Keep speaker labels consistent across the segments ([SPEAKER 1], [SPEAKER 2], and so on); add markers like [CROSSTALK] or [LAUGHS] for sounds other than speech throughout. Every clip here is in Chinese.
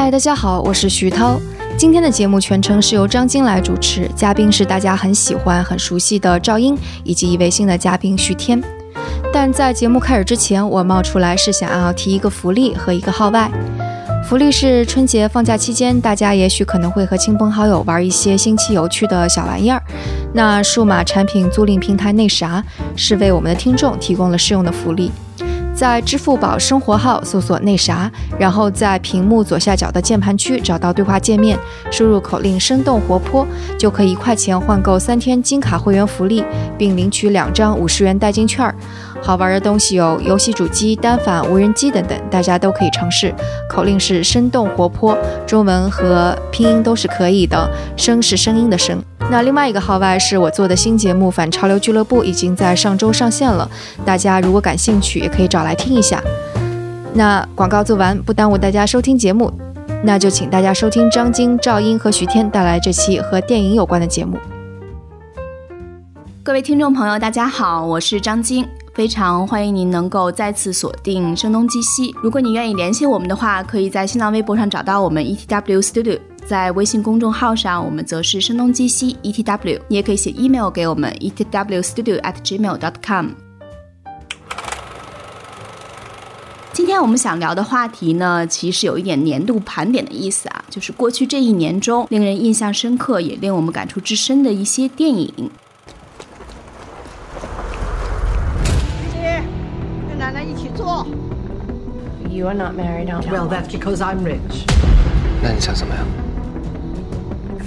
[SPEAKER 1] 嗨，大家好，我是徐涛。今天的节目全程是由张晶来主持，嘉宾是大家很喜欢、很熟悉的赵英，以及一位新的嘉宾徐天。但在节目开始之前，我冒出来是想要提一个福利和一个号外。福利是春节放假期间，大家也许可能会和亲朋好友玩一些新奇有趣的小玩意儿。那数码产品租赁平台那啥是为我们的听众提供了适用的福利。在支付宝生活号搜索“那啥”，然后在屏幕左下角的键盘区找到对话界面，输入口令“生动活泼”，就可以一块钱换购三天金卡会员福利，并领取两张五十元代金券。好玩的东西有游戏主机、单反、无人机等等，大家都可以尝试。口令是“生动活泼”，中文和拼音都是可以的，“声”是声音的“声”。那另外一个号外是我做的新节目《反潮流俱乐部》，已经在上周上线了。大家如果感兴趣，也可以找来听一下。那广告做完，不耽误大家收听节目，那就请大家收听张晶、赵英和徐天带来这期和电影有关的节目。
[SPEAKER 2] 各位听众朋友，大家好，我是张晶，非常欢迎您能够再次锁定声东击西。如果你愿意联系我们的话，可以在新浪微博上找到我们 ETW Studio。在微信公众号上，我们则是声东击西 ETW，你也可以写 email 给我们 etwstudio@gmail.com。今天我们想聊的话题呢，其实有一点年度盘点的意思啊，就是过去这一年中令人印象深刻，也令我们感触至深的一些电影。
[SPEAKER 3] 姐，跟奶奶一起坐。
[SPEAKER 4] You are not married, aren't you?
[SPEAKER 3] Well, that's because I'm rich.
[SPEAKER 5] 那你想怎么样？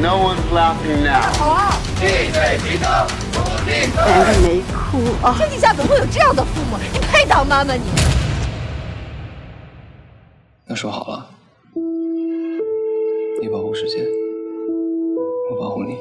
[SPEAKER 4] no one's laughing now. 好啊替罪羊出
[SPEAKER 3] 头男的没
[SPEAKER 6] 哭啊。
[SPEAKER 3] 天底下怎么会有这样的父母？你配当妈吗你。
[SPEAKER 5] 那说好了你保护世界我保护你。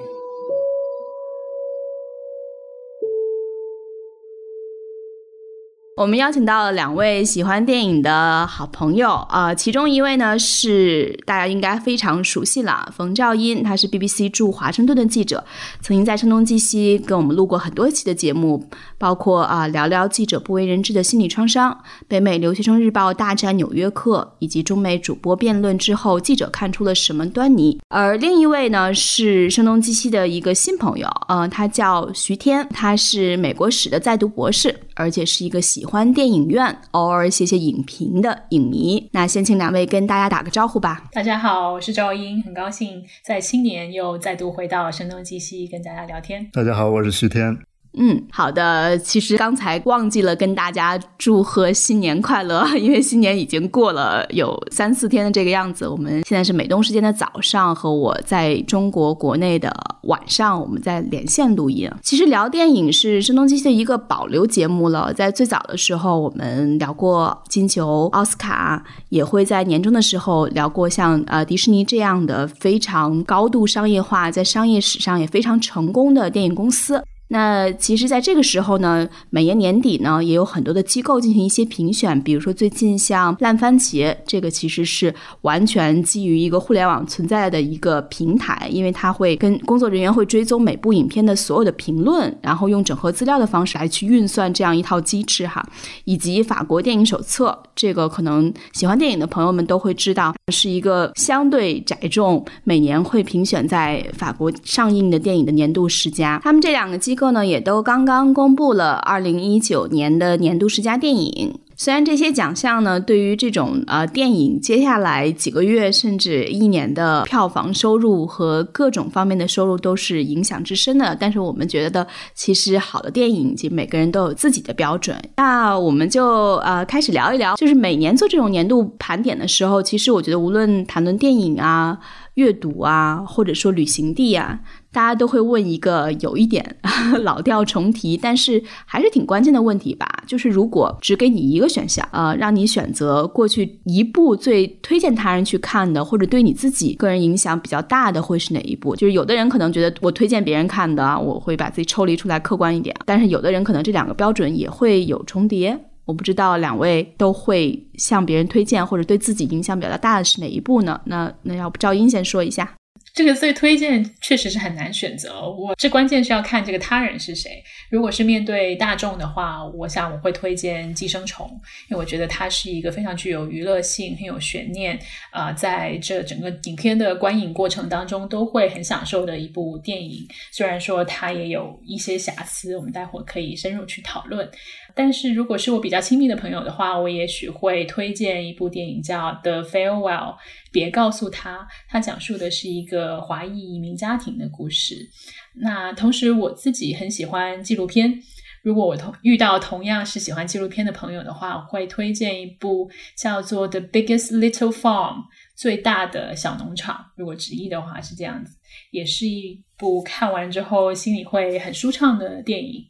[SPEAKER 2] 我们邀请到了两位喜欢电影的好朋友啊、其中一位呢是大家应该非常熟悉了，冯兆英，他是 BBC 驻华盛顿的记者，曾经在声东击西跟我们录过很多期的节目，包括啊、聊聊记者不为人知的心理创伤、北美留学生日报大战纽约客，以及中美主播辩论之后记者看出了什么端倪。而另一位呢是声东击西的一个新朋友，呃，他叫徐天，他是美国史的在读博士，而且是一个喜欢电影院、偶尔写写影评的影迷。那先请两位跟大家打个招呼吧。
[SPEAKER 7] 大家好，我是赵英，很高兴在新年又再度回到声东击西跟大家聊天。
[SPEAKER 8] 大家好，我是徐天。
[SPEAKER 2] 嗯，好的。其实刚才忘记了跟大家祝贺新年快乐，[LAUGHS] 因为新年已经过了有三四天的这个样子。我们现在是美东时间的早上，和我在中国国内的晚上，我们在连线录音。其实聊电影是声东击西的一个保留节目了。在最早的时候，我们聊过金球、奥斯卡，也会在年终的时候聊过像呃迪士尼这样的非常高度商业化，在商业史上也非常成功的电影公司。那其实，在这个时候呢，每年年底呢，也有很多的机构进行一些评选，比如说最近像烂番茄，这个其实是完全基于一个互联网存在的一个平台，因为它会跟工作人员会追踪每部影片的所有的评论，然后用整合资料的方式来去运算这样一套机制哈，以及法国电影手册，这个可能喜欢电影的朋友们都会知道，是一个相对窄众，每年会评选在法国上映的电影的年度十佳。他们这两个机构呢，也都刚刚公布了二零一九年的年度十佳电影。虽然这些奖项呢，对于这种呃电影接下来几个月甚至一年的票房收入和各种方面的收入都是影响至深的，但是我们觉得其实好的电影，其实每个人都有自己的标准。那我们就呃开始聊一聊，就是每年做这种年度盘点的时候，其实我觉得无论谈论电影啊、阅读啊，或者说旅行地啊。大家都会问一个有一点 [LAUGHS] 老调重提，但是还是挺关键的问题吧，就是如果只给你一个选项，呃，让你选择过去一部最推荐他人去看的，或者对你自己个人影响比较大的，会是哪一部？就是有的人可能觉得我推荐别人看的，我会把自己抽离出来，客观一点，但是有的人可能这两个标准也会有重叠。我不知道两位都会向别人推荐或者对自己影响比较大的是哪一部呢？那那要不赵英先说一下。
[SPEAKER 7] 这个最推荐确实是很难选择，我这关键是要看这个他人是谁。如果是面对大众的话，我想我会推荐《寄生虫》，因为我觉得它是一个非常具有娱乐性、很有悬念啊，在这整个影片的观影过程当中都会很享受的一部电影。虽然说它也有一些瑕疵，我们待会儿可以深入去讨论。但是如果是我比较亲密的朋友的话，我也许会推荐一部电影叫《The Farewell》，别告诉他，它讲述的是一个华裔移民家庭的故事。那同时我自己很喜欢纪录片，如果我同遇到同样是喜欢纪录片的朋友的话，我会推荐一部叫做《The Biggest Little Farm》，最大的小农场。如果直译的话是这样子，也是一部看完之后心里会很舒畅的电影。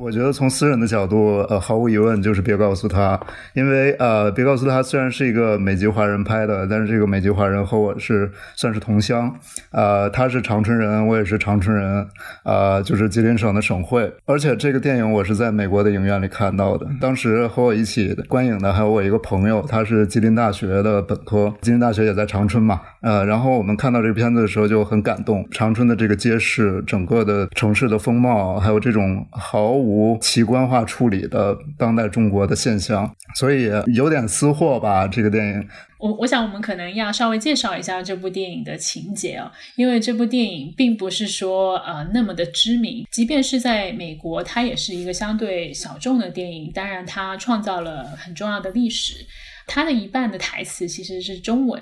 [SPEAKER 8] 我觉得从私人的角度，呃，毫无疑问就是别告诉他，因为呃，别告诉他虽然是一个美籍华人拍的，但是这个美籍华人和我是算是同乡，呃，他是长春人，我也是长春人，呃，就是吉林省的省会，而且这个电影我是在美国的影院里看到的，当时和我一起观影的还有我一个朋友，他是吉林大学的本科，吉林大学也在长春嘛，呃，然后我们看到这个片子的时候就很感动，长春的这个街市，整个的城市的风貌，还有这种毫无。无奇观化处理的当代中国的现象，所以有点私货吧。这个电影，
[SPEAKER 7] 我我想我们可能要稍微介绍一下这部电影的情节哦，因为这部电影并不是说呃那么的知名，即便是在美国，它也是一个相对小众的电影。当然，它创造了很重要的历史。它的一半的台词其实是中文，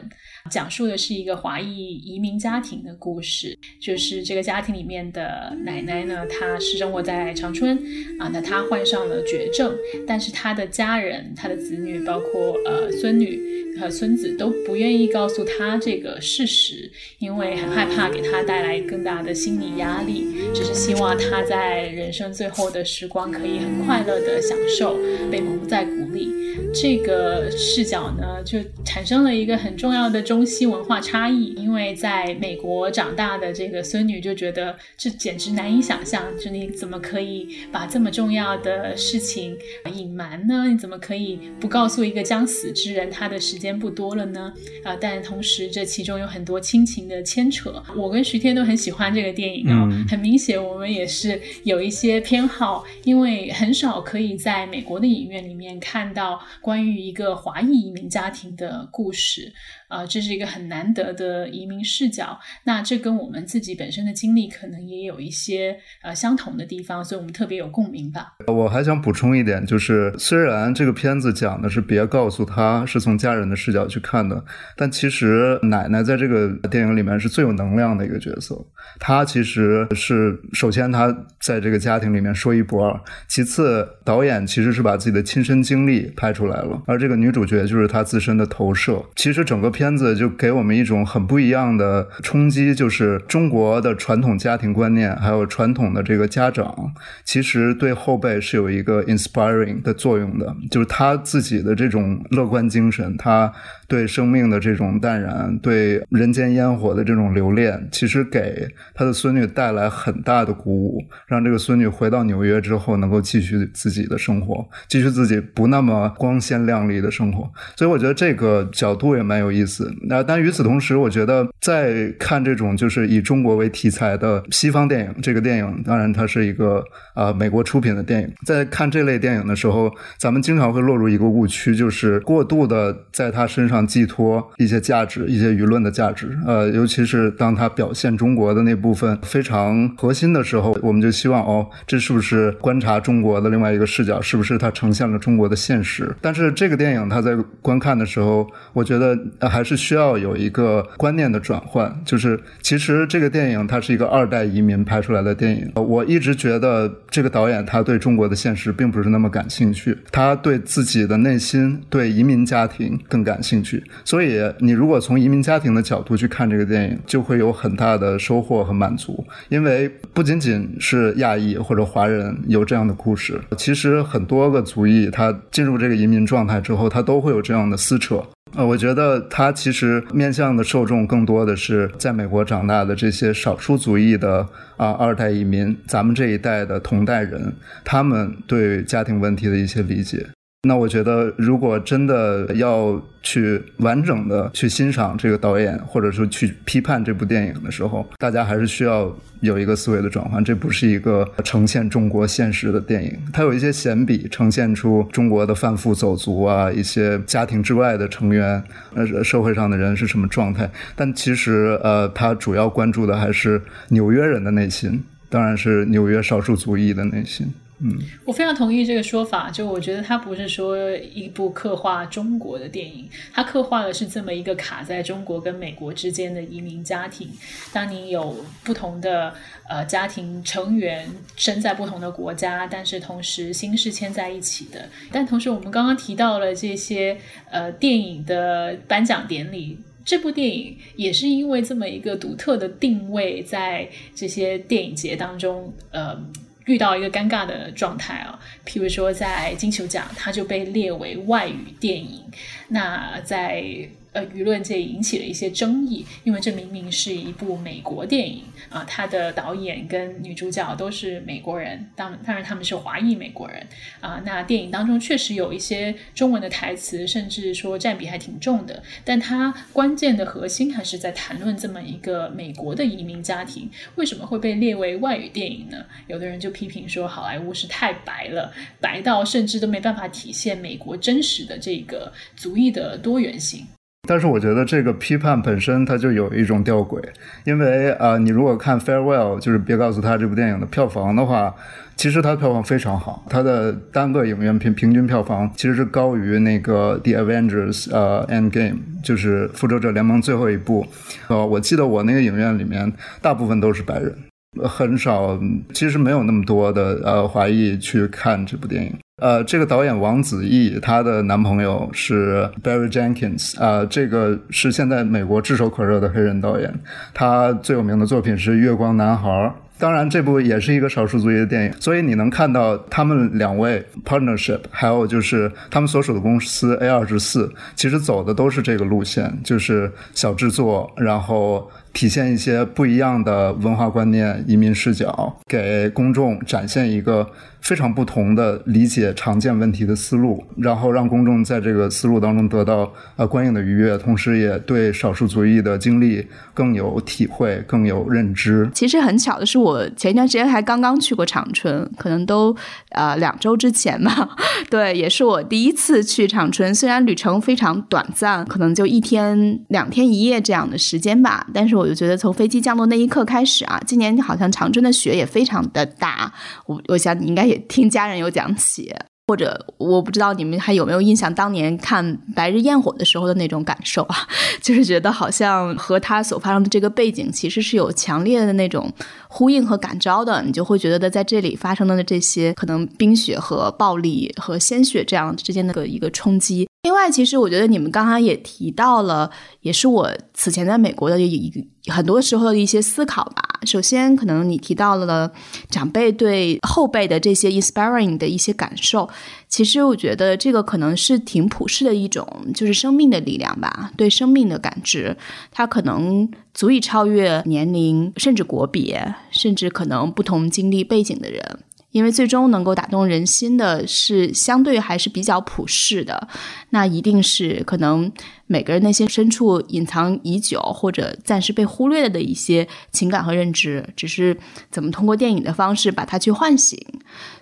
[SPEAKER 7] 讲述的是一个华裔移民家庭的故事。就是这个家庭里面的奶奶呢，她是生活在长春啊，那她患上了绝症，但是她的家人、她的子女，包括呃孙女和孙子都不愿意告诉她这个事实，因为很害怕给她带来更大的心理压力，只是希望她在人生最后的时光可以很快乐的享受，被蒙在鼓里。这个视角呢，就产生了一个很重要的中西文化差异。因为在美国长大的这个孙女就觉得这简直难以想象，就你怎么可以把这么重要的事情隐瞒呢？你怎么可以不告诉一个将死之人他的时间不多了呢？啊！但同时这其中有很多亲情的牵扯。我跟徐天都很喜欢这个电影啊，很明显我们也是有一些偏好，因为很少可以在美国的影院里面看到。关于一个华裔移民家庭的故事。啊，这这是一个很难得的移民视角。那这跟我们自己本身的经历可能也有一些呃相同的地方，所以我们特别有共鸣吧。
[SPEAKER 8] 我还想补充一点，就是虽然这个片子讲的是别告诉他是从家人的视角去看的，但其实奶奶在这个电影里面是最有能量的一个角色。她其实是首先她在这个家庭里面说一不二，其次导演其实是把自己的亲身经历拍出来了，而这个女主角就是她自身的投射。其实整个。片子就给我们一种很不一样的冲击，就是中国的传统家庭观念，还有传统的这个家长，其实对后辈是有一个 inspiring 的作用的，就是他自己的这种乐观精神，他。对生命的这种淡然，对人间烟火的这种留恋，其实给他的孙女带来很大的鼓舞，让这个孙女回到纽约之后，能够继续自己的生活，继续自己不那么光鲜亮丽的生活。所以我觉得这个角度也蛮有意思。那但与此同时，我觉得在看这种就是以中国为题材的西方电影，这个电影当然它是一个啊美国出品的电影，在看这类电影的时候，咱们经常会落入一个误区，就是过度的在他身上。寄托一些价值，一些舆论的价值，呃，尤其是当他表现中国的那部分非常核心的时候，我们就希望哦，这是不是观察中国的另外一个视角？是不是它呈现了中国的现实？但是这个电影它在观看的时候，我觉得还是需要有一个观念的转换，就是其实这个电影它是一个二代移民拍出来的电影。我一直觉得这个导演他对中国的现实并不是那么感兴趣，他对自己的内心，对移民家庭更感兴趣。趣。所以，你如果从移民家庭的角度去看这个电影，就会有很大的收获和满足。因为不仅仅是亚裔或者华人有这样的故事，其实很多个族裔他进入这个移民状态之后，他都会有这样的撕扯。呃，我觉得他其实面向的受众更多的是在美国长大的这些少数族裔的啊二代移民，咱们这一代的同代人，他们对家庭问题的一些理解。那我觉得，如果真的要去完整的去欣赏这个导演，或者说去批判这部电影的时候，大家还是需要有一个思维的转换。这不是一个呈现中国现实的电影，它有一些闲笔呈现出中国的贩夫走卒啊，一些家庭之外的成员，呃，社会上的人是什么状态。但其实，呃，他主要关注的还是纽约人的内心，当然是纽约少数族裔的内心。嗯，
[SPEAKER 7] 我非常同意这个说法。就我觉得它不是说一部刻画中国的电影，它刻画的是这么一个卡在中国跟美国之间的移民家庭。当你有不同的呃家庭成员生在不同的国家，但是同时心是牵在一起的。但同时，我们刚刚提到了这些呃电影的颁奖典礼，这部电影也是因为这么一个独特的定位，在这些电影节当中，呃。遇到一个尴尬的状态啊，譬如说在金球奖，它就被列为外语电影。那在呃舆论界引起了一些争议，因为这明明是一部美国电影啊，它的导演跟女主角都是美国人，当当然他们是华裔美国人啊。那电影当中确实有一些中文的台词，甚至说占比还挺重的，但它关键的核心还是在谈论这么一个美国的移民家庭为什么会被列为外语电影呢？有的人就批评说好莱坞是太白了，白到甚至都没办法体现美国真实的这个族裔的多元性。
[SPEAKER 8] 但是我觉得这个批判本身它就有一种吊诡，因为啊，你如果看《Farewell》，就是别告诉他这部电影的票房的话，其实它的票房非常好，它的单个影院平平均票房其实是高于那个《The Avengers》呃《End Game》，就是《复仇者联盟》最后一部。呃，我记得我那个影院里面大部分都是白人，很少，其实没有那么多的呃华裔去看这部电影。呃，这个导演王子异，她的男朋友是 Barry Jenkins，啊，这个是现在美国炙手可热的黑人导演，他最有名的作品是《月光男孩》，当然这部也是一个少数族裔的电影，所以你能看到他们两位 partnership，还有就是他们所属的公司 A 二十四，其实走的都是这个路线，就是小制作，然后。体现一些不一样的文化观念、移民视角，给公众展现一个非常不同的理解常见问题的思路，然后让公众在这个思路当中得到呃观影的愉悦，同时也对少数族裔的经历更有体会、更有认知。
[SPEAKER 2] 其实很巧的是，我前一段时间还刚刚去过长春，可能都呃两周之前吧。[LAUGHS] 对，也是我第一次去长春，虽然旅程非常短暂，可能就一天、两天一夜这样的时间吧，但是。我就觉得从飞机降落那一刻开始啊，今年好像长春的雪也非常的大。我我想你应该也听家人有讲起。或者我不知道你们还有没有印象，当年看《白日焰火》的时候的那种感受啊，[LAUGHS] 就是觉得好像和他所发生的这个背景其实是有强烈的那种呼应和感召的。你就会觉得在这里发生的这些可能冰雪和暴力和鲜血这样之间的一个冲击。另外，其实我觉得你们刚刚也提到了，也是我此前在美国的一个很多时候的一些思考吧。首先，可能你提到了长辈对后辈的这些 inspiring 的一些感受，其实我觉得这个可能是挺普世的一种，就是生命的力量吧，对生命的感知，它可能足以超越年龄，甚至国别，甚至可能不同经历背景的人。因为最终能够打动人心的是相对还是比较普世的，那一定是可能每个人内心深处隐藏已久或者暂时被忽略了的一些情感和认知，只是怎么通过电影的方式把它去唤醒。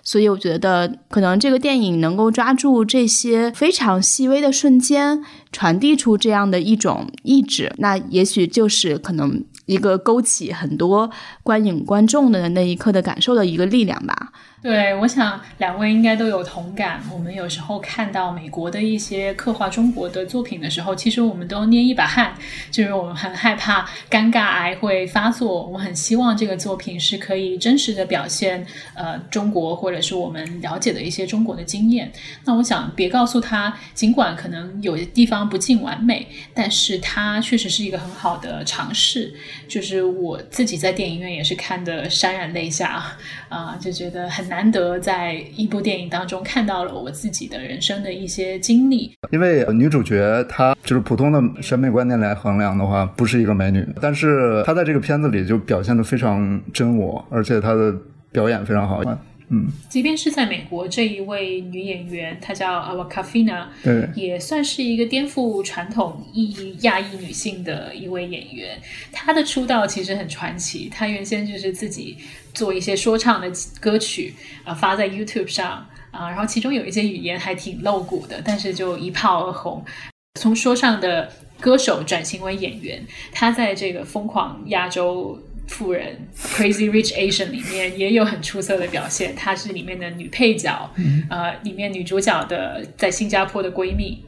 [SPEAKER 2] 所以我觉得，可能这个电影能够抓住这些非常细微的瞬间，传递出这样的一种意志，那也许就是可能。一个勾起很多观影观众的那一刻的感受的一个力量吧。
[SPEAKER 7] 对，我想两位应该都有同感。我们有时候看到美国的一些刻画中国的作品的时候，其实我们都捏一把汗，就是我们很害怕尴尬癌会发作。我很希望这个作品是可以真实的表现呃中国或者是我们了解的一些中国的经验。那我想别告诉他，尽管可能有的地方不尽完美，但是它确实是一个很好的尝试。就是我自己在电影院也是看的潸然泪下啊，就觉得很。难得在一部电影当中看到了我自己的人生的一些经历，
[SPEAKER 8] 因为女主角她就是普通的审美观念来衡量的话，不是一个美女，但是她在这个片子里就表现的非常真我，而且她的表演非常好。嗯，
[SPEAKER 7] 即便是在美国，这一位女演员她叫 Awkwafina，
[SPEAKER 8] 对，
[SPEAKER 7] 也算是一个颠覆传统意义亚裔女性的一位演员。她的出道其实很传奇，她原先就是自己做一些说唱的歌曲啊，发在 YouTube 上啊，然后其中有一些语言还挺露骨的，但是就一炮而红，从说唱的歌手转型为演员。她在这个疯狂亚洲。富人《Crazy Rich Asian》里面也有很出色的表现，她是里面的女配角，呃，里面女主角的在新加坡的闺蜜。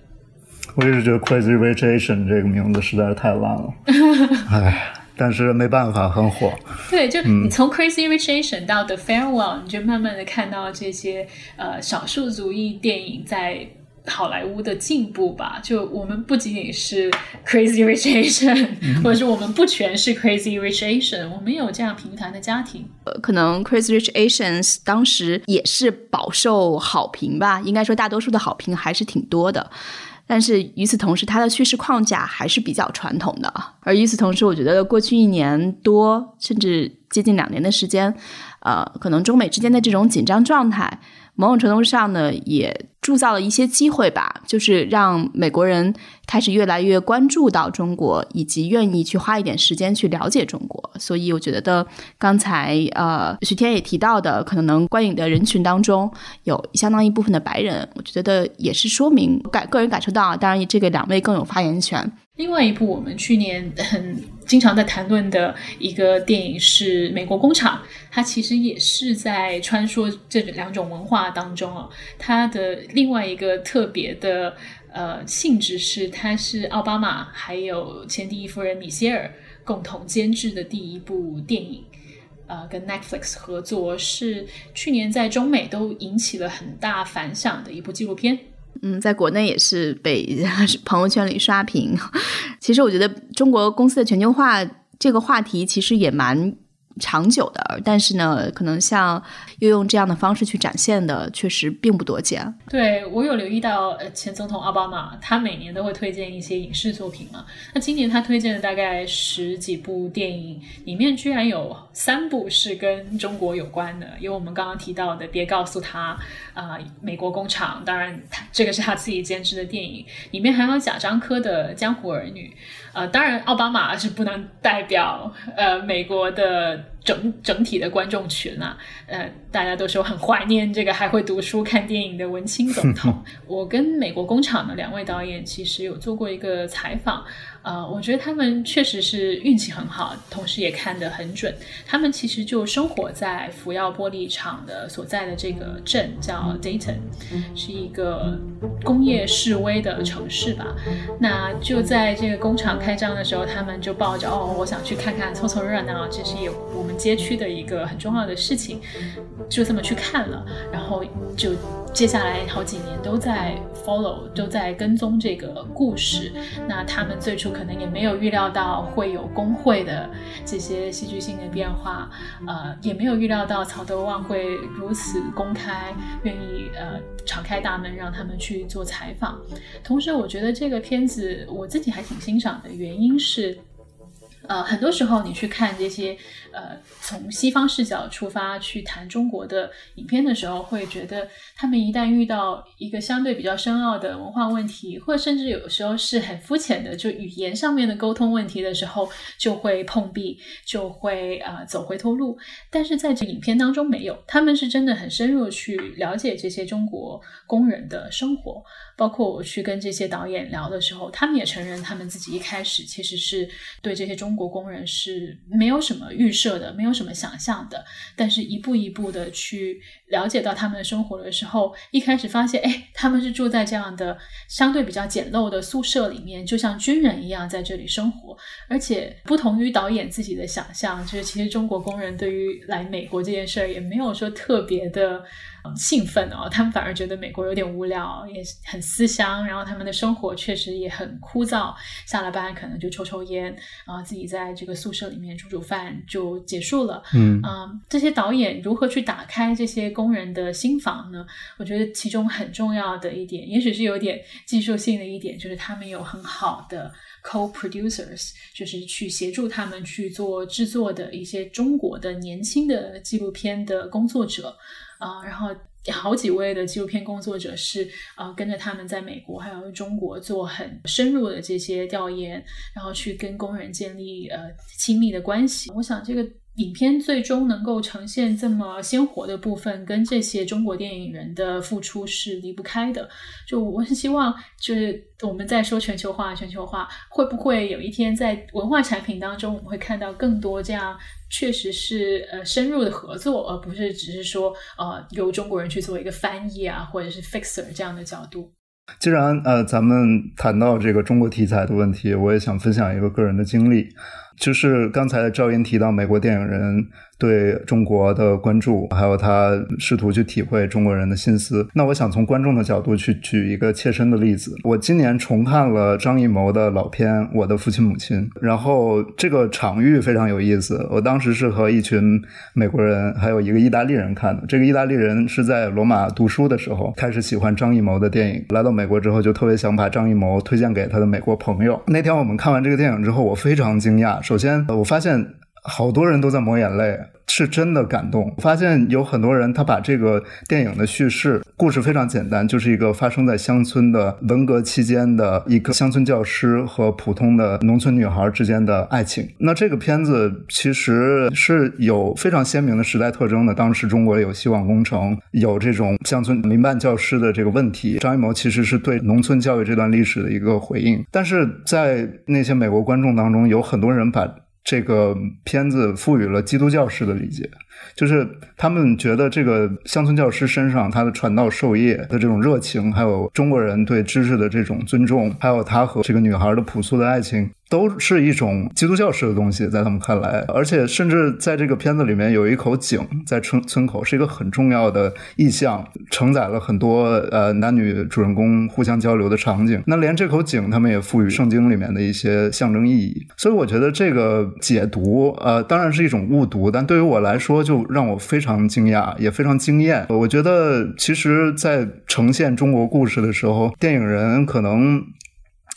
[SPEAKER 8] 我一直觉得《Crazy Rich Asian》这个名字实在是太烂了，[LAUGHS] 哎，但是没办法，很火。
[SPEAKER 7] 对，就你从《Crazy Rich Asian》到《The Farewell》，你就慢慢的看到这些呃少数族裔电影在。好莱坞的进步吧，就我们不仅仅是 Crazy Rich Asian，或者是我们不全是 Crazy Rich Asian，我们有这样平凡的家庭。
[SPEAKER 2] 呃，可能 Crazy Rich Asians 当时也是饱受好评吧，应该说大多数的好评还是挺多的。但是与此同时，它的叙事框架还是比较传统的。而与此同时，我觉得过去一年多甚至接近两年的时间，呃，可能中美之间的这种紧张状态。某种程度上呢，也铸造了一些机会吧，就是让美国人开始越来越关注到中国，以及愿意去花一点时间去了解中国。所以我觉得，刚才呃徐天也提到的，可能观影的人群当中有相当一部分的白人，我觉得也是说明感个人感受到，当然这个两位更有发言权。
[SPEAKER 7] 另外一部我们去年 [LAUGHS] 很经常在谈论的一个电影是《美国工厂》，它其实也是在穿梭这两种文化当中哦。它的另外一个特别的呃性质是，它是奥巴马还有前第一夫人米歇尔共同监制的第一部电影，呃，跟 Netflix 合作，是去年在中美都引起了很大反响的一部纪录片。
[SPEAKER 2] 嗯，在国内也是被 [LAUGHS] 朋友圈里刷屏。[LAUGHS] 其实我觉得中国公司的全球化这个话题其实也蛮。长久的，但是呢，可能像又用这样的方式去展现的，确实并不多见。
[SPEAKER 7] 对我有留意到，呃，前总统奥巴马他每年都会推荐一些影视作品嘛。那今年他推荐的大概十几部电影，里面居然有三部是跟中国有关的，有我们刚刚提到的《别告诉他》啊，《美国工厂》，当然他这个是他自己监制的电影，里面还有贾樟柯的《江湖儿女》。呃，当然，奥巴马是不能代表呃美国的整整体的观众群啊。呃，大家都说很怀念这个还会读书看电影的文青总统。[LAUGHS] 我跟美国工厂的两位导演其实有做过一个采访。呃，我觉得他们确实是运气很好，同时也看得很准。他们其实就生活在福耀玻璃厂的所在的这个镇，叫 Dayton，是一个工业示威的城市吧。那就在这个工厂开张的时候，他们就抱着哦，我想去看看，凑凑热闹，这是有我街区的一个很重要的事情，就这么去看了，然后就。接下来好几年都在 follow，都在跟踪这个故事。那他们最初可能也没有预料到会有工会的这些戏剧性的变化，呃，也没有预料到曹德旺会如此公开，愿意呃敞开大门让他们去做采访。同时，我觉得这个片子我自己还挺欣赏的原因是。呃，很多时候你去看这些呃从西方视角出发去谈中国的影片的时候，会觉得他们一旦遇到一个相对比较深奥的文化问题，或者甚至有时候是很肤浅的就语言上面的沟通问题的时候，就会碰壁，就会呃走回头路。但是在这影片当中没有，他们是真的很深入去了解这些中国工人的生活。包括我去跟这些导演聊的时候，他们也承认他们自己一开始其实是对这些中。国工人是没有什么预设的，没有什么想象的，但是一步一步的去了解到他们的生活的时候，一开始发现，哎，他们是住在这样的相对比较简陋的宿舍里面，就像军人一样在这里生活，而且不同于导演自己的想象，就是其实中国工人对于来美国这件事儿也没有说特别的。兴奋哦，他们反而觉得美国有点无聊，也很思乡。然后他们的生活确实也很枯燥，下了班可能就抽抽烟，然后自己在这个宿舍里面煮煮饭就结束了。
[SPEAKER 8] 嗯
[SPEAKER 7] 这些导演如何去打开这些工人的心房呢？我觉得其中很重要的一点，也许是有点技术性的一点，就是他们有很好的 co-producers，就是去协助他们去做制作的一些中国的年轻的纪录片的工作者。啊，然后好几位的纪录片工作者是呃跟着他们在美国还有中国做很深入的这些调研，然后去跟工人建立呃亲密的关系。我想这个。影片最终能够呈现这么鲜活的部分，跟这些中国电影人的付出是离不开的。就我是希望，就是我们在说全球化，全球化会不会有一天在文化产品当中，我们会看到更多这样确实是呃深入的合作，而不是只是说呃由中国人去做一个翻译啊，或者是 fixer 这样的角度。
[SPEAKER 8] 既然呃咱们谈到这个中国题材的问题，我也想分享一个个人的经历。就是刚才赵英提到美国电影人对中国的关注，还有他试图去体会中国人的心思。那我想从观众的角度去举一个切身的例子。我今年重看了张艺谋的老片《我的父亲母亲》，然后这个场域非常有意思。我当时是和一群美国人，还有一个意大利人看的。这个意大利人是在罗马读书的时候开始喜欢张艺谋的电影，来到美国之后就特别想把张艺谋推荐给他的美国朋友。那天我们看完这个电影之后，我非常惊讶。首先，我发现好多人都在抹眼泪。是真的感动。发现有很多人，他把这个电影的叙事故事非常简单，就是一个发生在乡村的文革期间的一个乡村教师和普通的农村女孩之间的爱情。那这个片子其实是有非常鲜明的时代特征的。当时中国有希望工程，有这种乡村民办教师的这个问题。张艺谋其实是对农村教育这段历史的一个回应。但是在那些美国观众当中，有很多人把。这个片子赋予了基督教式的理解。就是他们觉得这个乡村教师身上他的传道授业的这种热情，还有中国人对知识的这种尊重，还有他和这个女孩的朴素的爱情，都是一种基督教式的东西，在他们看来。而且甚至在这个片子里面有一口井在村村口，是一个很重要的意象，承载了很多呃男女主人公互相交流的场景。那连这口井，他们也赋予圣经里面的一些象征意义。所以我觉得这个解读，呃，当然是一种误读，但对于我来说。就让我非常惊讶，也非常惊艳。我觉得，其实，在呈现中国故事的时候，电影人可能。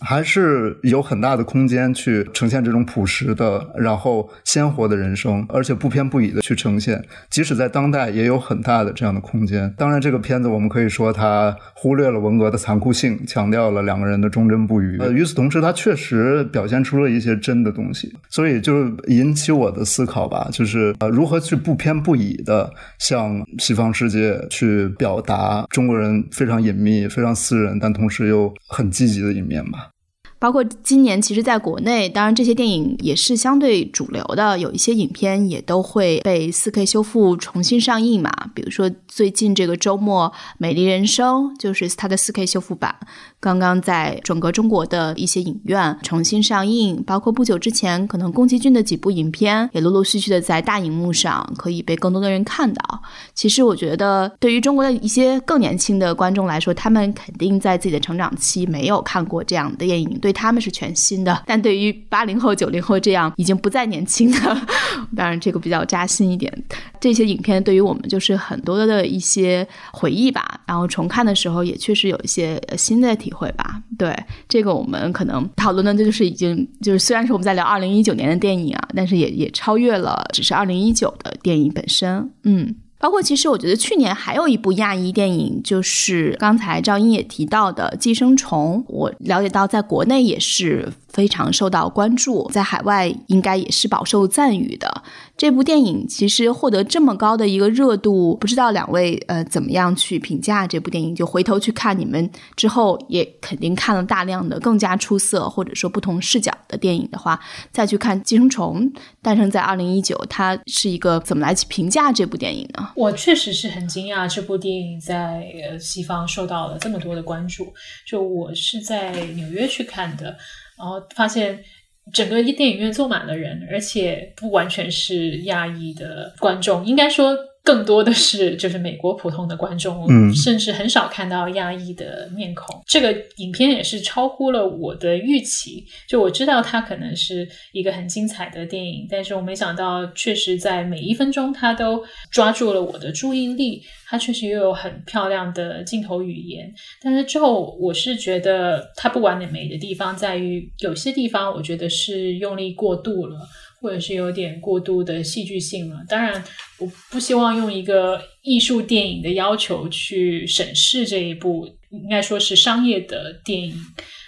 [SPEAKER 8] 还是有很大的空间去呈现这种朴实的，然后鲜活的人生，而且不偏不倚的去呈现。即使在当代，也有很大的这样的空间。当然，这个片子我们可以说它忽略了文革的残酷性，强调了两个人的忠贞不渝。呃，与此同时，它确实表现出了一些真的东西，所以就是引起我的思考吧，就是呃，如何去不偏不倚的向西方世界去表达中国人非常隐秘、非常私人，但同时又很积极的一面吧。
[SPEAKER 2] 包括今年，其实在国内，当然这些电影也是相对主流的，有一些影片也都会被四 K 修复重新上映嘛。比如说最近这个周末，《美丽人生》就是它的四 K 修复版，刚刚在整个中国的一些影院重新上映。包括不久之前，可能宫崎骏的几部影片也陆陆续续的在大荧幕上可以被更多的人看到。其实我觉得，对于中国的一些更年轻的观众来说，他们肯定在自己的成长期没有看过这样的电影，对。他们是全新的，[LAUGHS] 但对于八零后、九零后这样已经不再年轻的，[LAUGHS] 当然这个比较扎心一点。这些影片对于我们就是很多的一些回忆吧，然后重看的时候也确实有一些新的体会吧。对这个，我们可能讨论的这就是已经就是虽然是我们在聊二零一九年的电影啊，但是也也超越了只是二零一九的电影本身。嗯。包括其实我觉得去年还有一部亚裔电影，就是刚才赵英也提到的《寄生虫》，我了解到在国内也是非常受到关注，在海外应该也是饱受赞誉的。这部电影其实获得这么高的一个热度，不知道两位呃怎么样去评价这部电影？就回头去看你们之后，也肯定看了大量的更加出色或者说不同视角的电影的话，再去看《寄生虫》诞生在二零一九，它是一个怎么来去评价这部电影呢？
[SPEAKER 7] 我确实是很惊讶，这部电影在西方受到了这么多的关注。就我是在纽约去看的，然后发现整个电影院坐满了人，而且不完全是亚裔的观众，应该说。更多的是就是美国普通的观众，
[SPEAKER 8] 嗯
[SPEAKER 7] 甚至很少看到亚裔的面孔。这个影片也是超乎了我的预期。就我知道它可能是一个很精彩的电影，但是我没想到，确实在每一分钟它都抓住了我的注意力。它确实又有很漂亮的镜头语言，但是之后我是觉得它不完美的地方在于，有些地方我觉得是用力过度了。或者是有点过度的戏剧性了。当然，我不希望用一个艺术电影的要求去审视这一部，应该说是商业的电影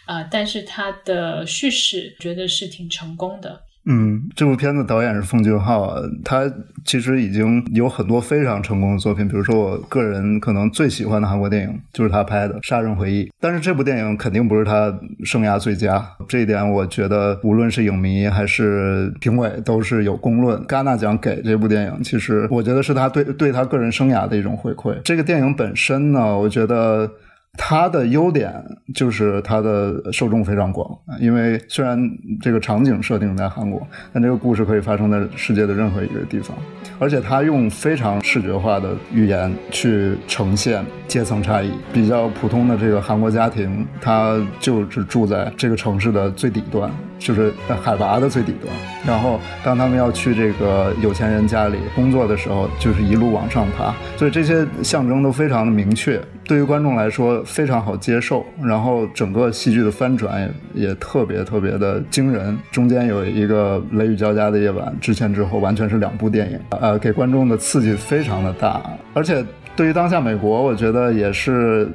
[SPEAKER 7] 啊、但是它的叙事觉得是挺成功的。
[SPEAKER 8] 嗯，这部片子导演是奉俊昊，他其实已经有很多非常成功的作品，比如说我个人可能最喜欢的韩国电影就是他拍的《杀人回忆》，但是这部电影肯定不是他生涯最佳，这一点我觉得无论是影迷还是评委都是有公论。戛纳奖给这部电影，其实我觉得是他对对他个人生涯的一种回馈。这个电影本身呢，我觉得。它的优点就是它的受众非常广，因为虽然这个场景设定在韩国，但这个故事可以发生在世界的任何一个地方，而且它用非常视觉化的语言去呈现阶层差异。比较普通的这个韩国家庭，他就是住在这个城市的最底端，就是海拔的最底端。然后当他们要去这个有钱人家里工作的时候，就是一路往上爬。所以这些象征都非常的明确，对于观众来说非常好接受。然后整个戏剧的翻转也也特别特别的惊人。中间有一个雷雨交加的夜晚，之前之后完全是两部电影，呃，给观众的刺激非常的大，而且对于当下美国，我觉得也是。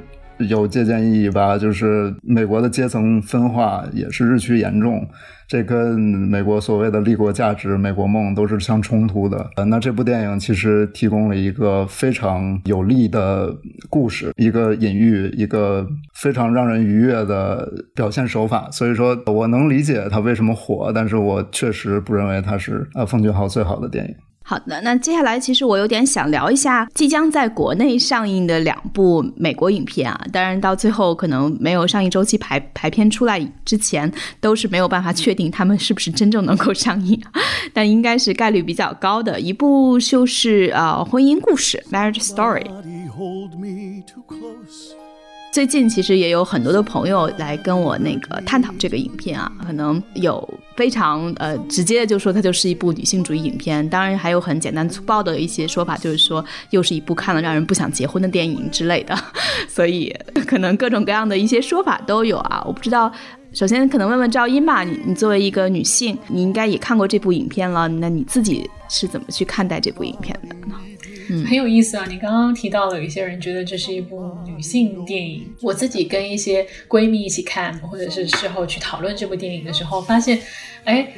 [SPEAKER 8] 有借鉴意义吧，就是美国的阶层分化也是日趋严重，这跟美国所谓的立国价值、美国梦都是相冲突的。呃，那这部电影其实提供了一个非常有力的故事，一个隐喻，一个非常让人愉悦的表现手法。所以说我能理解它为什么火，但是我确实不认为它是呃奉俊昊最好的电影。
[SPEAKER 2] 好的，那接下来其实我有点想聊一下即将在国内上映的两部美国影片啊，当然到最后可能没有上映周期排排片出来之前，都是没有办法确定他们是不是真正能够上映，但应该是概率比较高的一部就是呃婚姻故事 （Marriage Story）。最近其实也有很多的朋友来跟我那个探讨这个影片啊，可能有非常呃直接的就说它就是一部女性主义影片，当然还有很简单粗暴的一些说法，就是说又是一部看了让人不想结婚的电影之类的，[LAUGHS] 所以可能各种各样的一些说法都有啊。我不知道，首先可能问问赵英吧，你你作为一个女性，你应该也看过这部影片了，那你自己是怎么去看待这部影片的呢？
[SPEAKER 7] 很有意思啊！你刚刚提到了有一些人觉得这是一部女性电影，我自己跟一些闺蜜一起看，或者是事后去讨论这部电影的时候，发现，哎，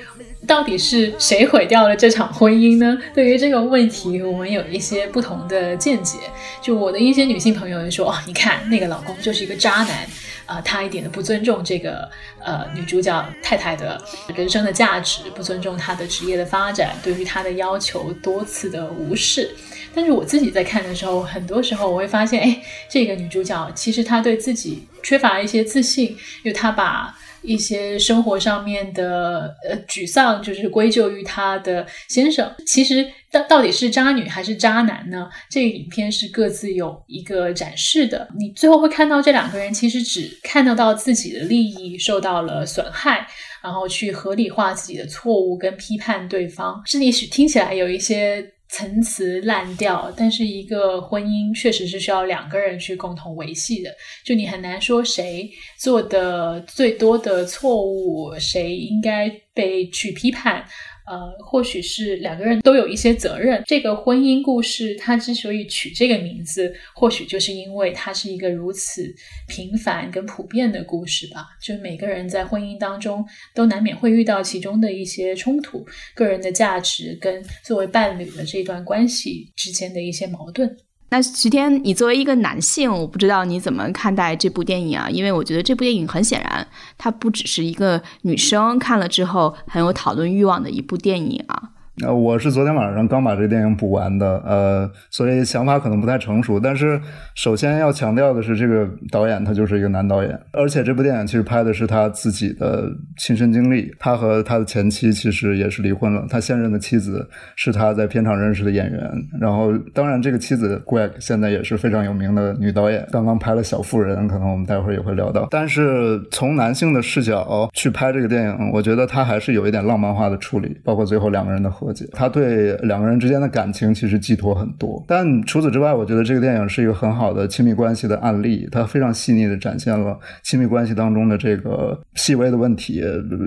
[SPEAKER 7] 到底是谁毁掉了这场婚姻呢？对于这个问题，我们有一些不同的见解。就我的一些女性朋友就说，哦，你看那个老公就是一个渣男。啊、他一点都不尊重这个呃女主角太太的人生的价值，不尊重她的职业的发展，对于她的要求多次的无视。但是我自己在看的时候，很多时候我会发现，哎，这个女主角其实她对自己缺乏一些自信，因为她把一些生活上面的呃沮丧，就是归咎于她的先生。其实到到底是渣女还是渣男呢？这个影片是各自有一个展示的。你最后会看到这两个人其实只看得到自己的利益受到了损害，然后去合理化自己的错误跟批判对方。这里许听起来有一些。陈词滥调，但是一个婚姻确实是需要两个人去共同维系的。就你很难说谁做的最多的错误，谁应该被去批判。呃，或许是两个人都有一些责任。这个婚姻故事，它之所以取这个名字，或许就是因为它是一个如此平凡跟普遍的故事吧。就每个人在婚姻当中都难免会遇到其中的一些冲突，个人的价值跟作为伴侣的这段关系之间的一些矛盾。
[SPEAKER 2] 那徐天，你作为一个男性，我不知道你怎么看待这部电影啊？因为我觉得这部电影很显然，它不只是一个女生看了之后很有讨论欲望的一部电影啊。
[SPEAKER 8] 呃，我是昨天晚上刚把这电影补完的，呃，所以想法可能不太成熟。但是首先要强调的是，这个导演他就是一个男导演，而且这部电影其实拍的是他自己的亲身经历。他和他的前妻其实也是离婚了，他现任的妻子是他在片场认识的演员。然后，当然这个妻子 Greg 现在也是非常有名的女导演，刚刚拍了《小妇人》，可能我们待会儿也会聊到。但是从男性的视角去拍这个电影，我觉得他还是有一点浪漫化的处理，包括最后两个人的和解。他对两个人之间的感情其实寄托很多，但除此之外，我觉得这个电影是一个很好的亲密关系的案例。它非常细腻的展现了亲密关系当中的这个细微的问题。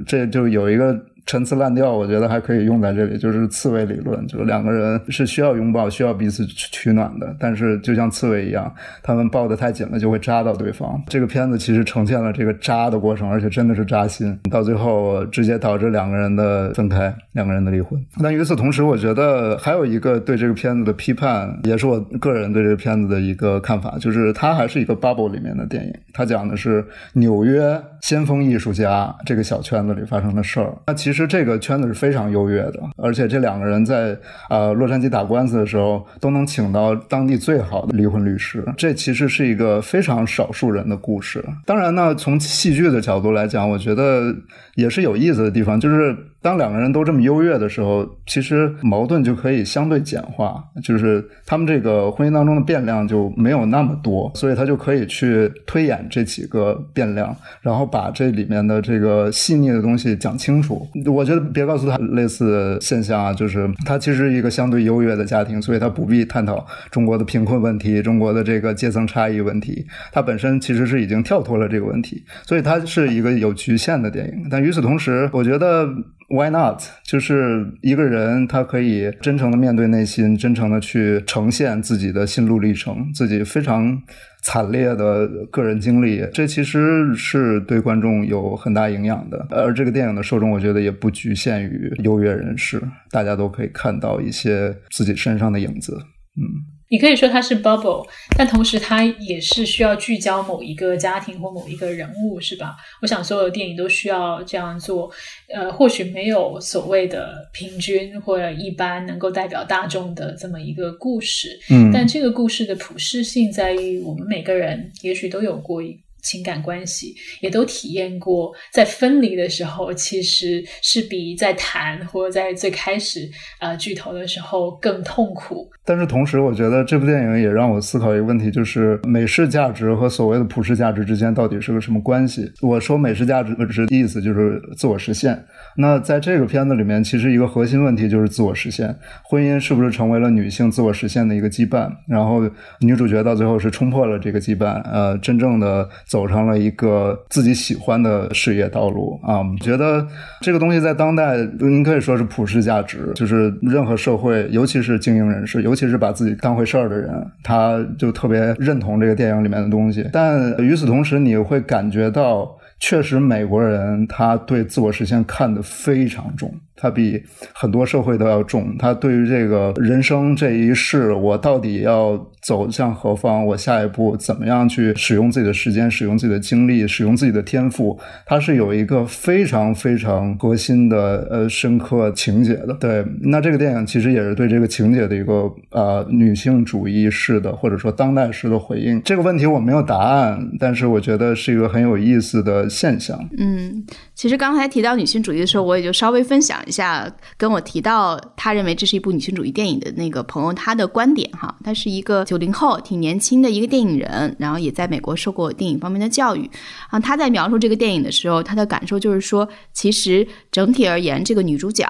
[SPEAKER 8] 这就有一个。陈词滥调，我觉得还可以用在这里，就是刺猬理论，就是两个人是需要拥抱、需要彼此取暖的，但是就像刺猬一样，他们抱得太紧了就会扎到对方。这个片子其实呈现了这个扎的过程，而且真的是扎心，到最后直接导致两个人的分开，两个人的离婚。但与此同时，我觉得还有一个对这个片子的批判，也是我个人对这个片子的一个看法，就是它还是一个 bubble 里面的电影，它讲的是纽约先锋艺术家这个小圈子里发生的事儿。那其实。其实这个圈子是非常优越的，而且这两个人在呃洛杉矶打官司的时候，都能请到当地最好的离婚律师。这其实是一个非常少数人的故事。当然呢，从戏剧的角度来讲，我觉得也是有意思的地方，就是。当两个人都这么优越的时候，其实矛盾就可以相对简化，就是他们这个婚姻当中的变量就没有那么多，所以他就可以去推演这几个变量，然后把这里面的这个细腻的东西讲清楚。我觉得别告诉他类似现象啊，就是他其实一个相对优越的家庭，所以他不必探讨中国的贫困问题、中国的这个阶层差异问题，他本身其实是已经跳脱了这个问题，所以他是一个有局限的电影。但与此同时，我觉得。Why not？就是一个人，他可以真诚的面对内心，真诚的去呈现自己的心路历程，自己非常惨烈的个人经历。这其实是对观众有很大营养的。而这个电影的受众，我觉得也不局限于优越人士，大家都可以看到一些自己身上的影子。嗯。
[SPEAKER 7] 你可以说它是 bubble，但同时它也是需要聚焦某一个家庭或某一个人物，是吧？我想所有电影都需要这样做。呃，或许没有所谓的平均或者一般能够代表大众的这么一个故事，
[SPEAKER 8] 嗯，
[SPEAKER 7] 但这个故事的普适性在于我们每个人也许都有过一。情感关系也都体验过，在分离的时候，其实是比在谈或者在最开始呃剧头的时候更痛苦。
[SPEAKER 8] 但是同时，我觉得这部电影也让我思考一个问题，就是美式价值和所谓的普世价值之间到底是个什么关系？我说美式价值的意思就是自我实现。那在这个片子里面，其实一个核心问题就是自我实现。婚姻是不是成为了女性自我实现的一个羁绊？然后女主角到最后是冲破了这个羁绊，呃，真正的走上了一个自己喜欢的事业道路啊我。觉得这个东西在当代，您可以说是普世价值，就是任何社会，尤其是精英人士，尤其是把自己当回事儿的人，他就特别认同这个电影里面的东西。但与此同时，你会感觉到。确实，美国人他对自我实现看得非常重。它比很多社会都要重，它对于这个人生这一世，我到底要走向何方？我下一步怎么样去使用自己的时间、使用自己的精力、使用自己的天赋？它是有一个非常非常核心的呃深刻情节的。对，那这个电影其实也是对这个情节的一个呃女性主义式的或者说当代式的回应。这个问题我没有答案，但是我觉得是一个很有意思的现象。
[SPEAKER 2] 嗯。其实刚才提到女性主义的时候，我也就稍微分享一下，跟我提到他认为这是一部女性主义电影的那个朋友他的观点哈。他是一个九零后，挺年轻的一个电影人，然后也在美国受过电影方面的教育。啊，他在描述这个电影的时候，他的感受就是说，其实整体而言，这个女主角。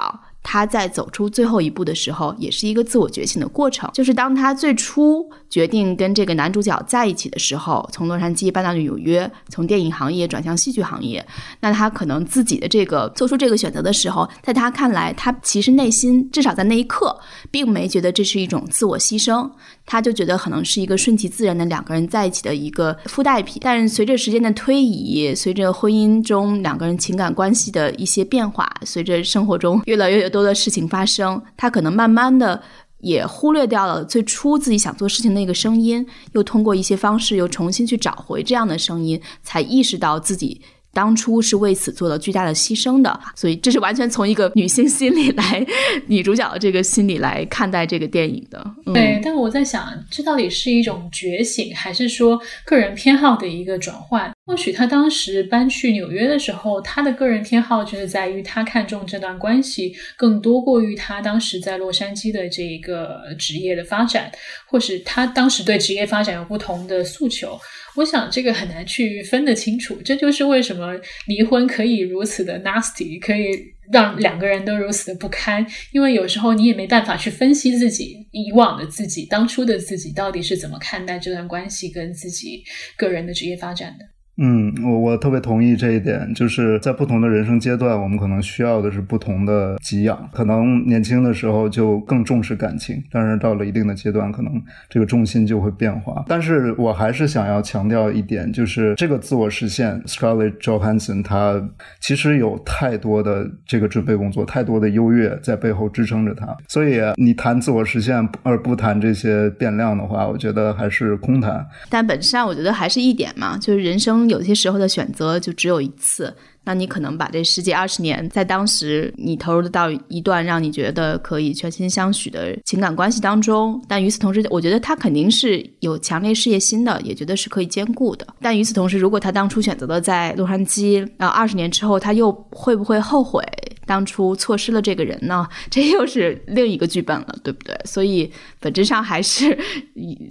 [SPEAKER 2] 他在走出最后一步的时候，也是一个自我觉醒的过程。就是当他最初决定跟这个男主角在一起的时候，从洛杉矶搬到纽约，从电影行业转向戏剧行业，那他可能自己的这个做出这个选择的时候，在他看来，他其实内心至少在那一刻，并没觉得这是一种自我牺牲。他就觉得可能是一个顺其自然的两个人在一起的一个附带品，但随着时间的推移，随着婚姻中两个人情感关系的一些变化，随着生活中越来越多的事情发生，他可能慢慢的。也忽略掉了最初自己想做事情的那个声音，又通过一些方式又重新去找回这样的声音，才意识到自己。当初是为此做了巨大的牺牲的，所以这是完全从一个女性心理来，女主角的这个心理来看待这个电影的。
[SPEAKER 7] 对，但我在想，这到底是一种觉醒，还是说个人偏好的一个转换？或许他当时搬去纽约的时候，他的个人偏好就是在于他看重这段关系更多过于他当时在洛杉矶的这一个职业的发展，或是他当时对职业发展有不同的诉求。我想这个很难去分得清楚，这就是为什么离婚可以如此的 nasty，可以让两个人都如此的不堪，因为有时候你也没办法去分析自己以往的自己、当初的自己到底是怎么看待这段关系跟自己个人的职业发展的。
[SPEAKER 8] 嗯，我我特别同意这一点，就是在不同的人生阶段，我们可能需要的是不同的给养。可能年轻的时候就更重视感情，但是到了一定的阶段，可能这个重心就会变化。但是我还是想要强调一点，就是这个自我实现，Scarlett Johansson 他其实有太多的这个准备工作，太多的优越在背后支撑着他。所以你谈自我实现而不谈这些变量的话，我觉得还是空谈。
[SPEAKER 2] 但本质上，我觉得还是一点嘛，就是人生。有些时候的选择就只有一次，那你可能把这十几二十年，在当时你投入到一段让你觉得可以全心相许的情感关系当中，但与此同时，我觉得他肯定是有强烈事业心的，也觉得是可以兼顾的。但与此同时，如果他当初选择了在洛杉矶，然后二十年之后，他又会不会后悔？当初错失了这个人呢，这又是另一个剧本了，对不对？所以本质上还是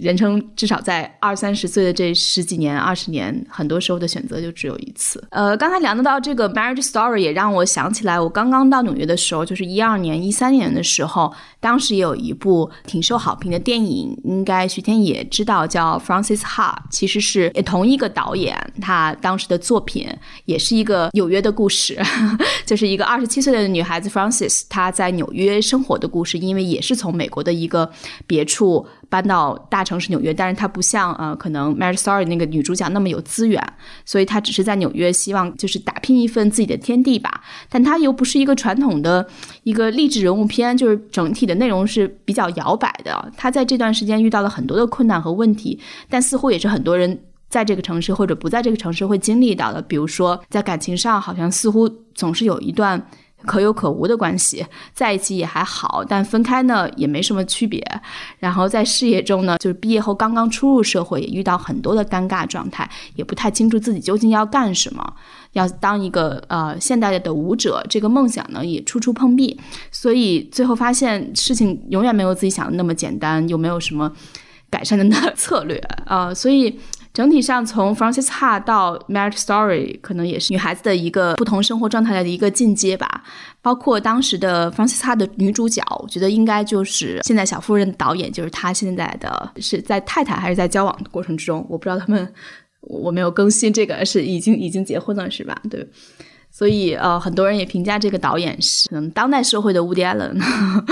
[SPEAKER 2] 人生至少在二三十岁的这十几年、二十年，很多时候的选择就只有一次。呃，刚才聊到这个《Marriage Story》，也让我想起来，我刚刚到纽约的时候，就是一二年、一三年的时候，当时也有一部挺受好评的电影，应该徐天也知道，叫《Francis Ha》，其实是同一个导演，他当时的作品也是一个纽约的故事，[LAUGHS] 就是一个二十七。岁的女孩子 f r a n c i s 她在纽约生活的故事，因为也是从美国的一个别处搬到大城市纽约，但是她不像呃，可能《Marriage Story》那个女主角那么有资源，所以她只是在纽约希望就是打拼一份自己的天地吧。但她又不是一个传统的一个励志人物片，就是整体的内容是比较摇摆的。她在这段时间遇到了很多的困难和问题，但似乎也是很多人。在这个城市或者不在这个城市会经历到的，比如说在感情上，好像似乎总是有一段可有可无的关系，在一起也还好，但分开呢也没什么区别。然后在事业中呢，就是毕业后刚刚初入社会，也遇到很多的尴尬状态，也不太清楚自己究竟要干什么，要当一个呃现代的舞者，这个梦想呢也处处碰壁，所以最后发现事情永远没有自己想的那么简单，又没有什么改善的 [LAUGHS] 策略啊，所以。整体上，从 Francis Ha 到 Marriage Story，可能也是女孩子的一个不同生活状态的一个进阶吧。包括当时的 Francis Ha 的女主角，我觉得应该就是现在小夫人的导演，就是她现在的是在太太还是在交往的过程之中，我不知道他们，我没有更新这个是已经已经结婚了是吧？对，所以呃，很多人也评价这个导演是能当代社会的 Woody Allen，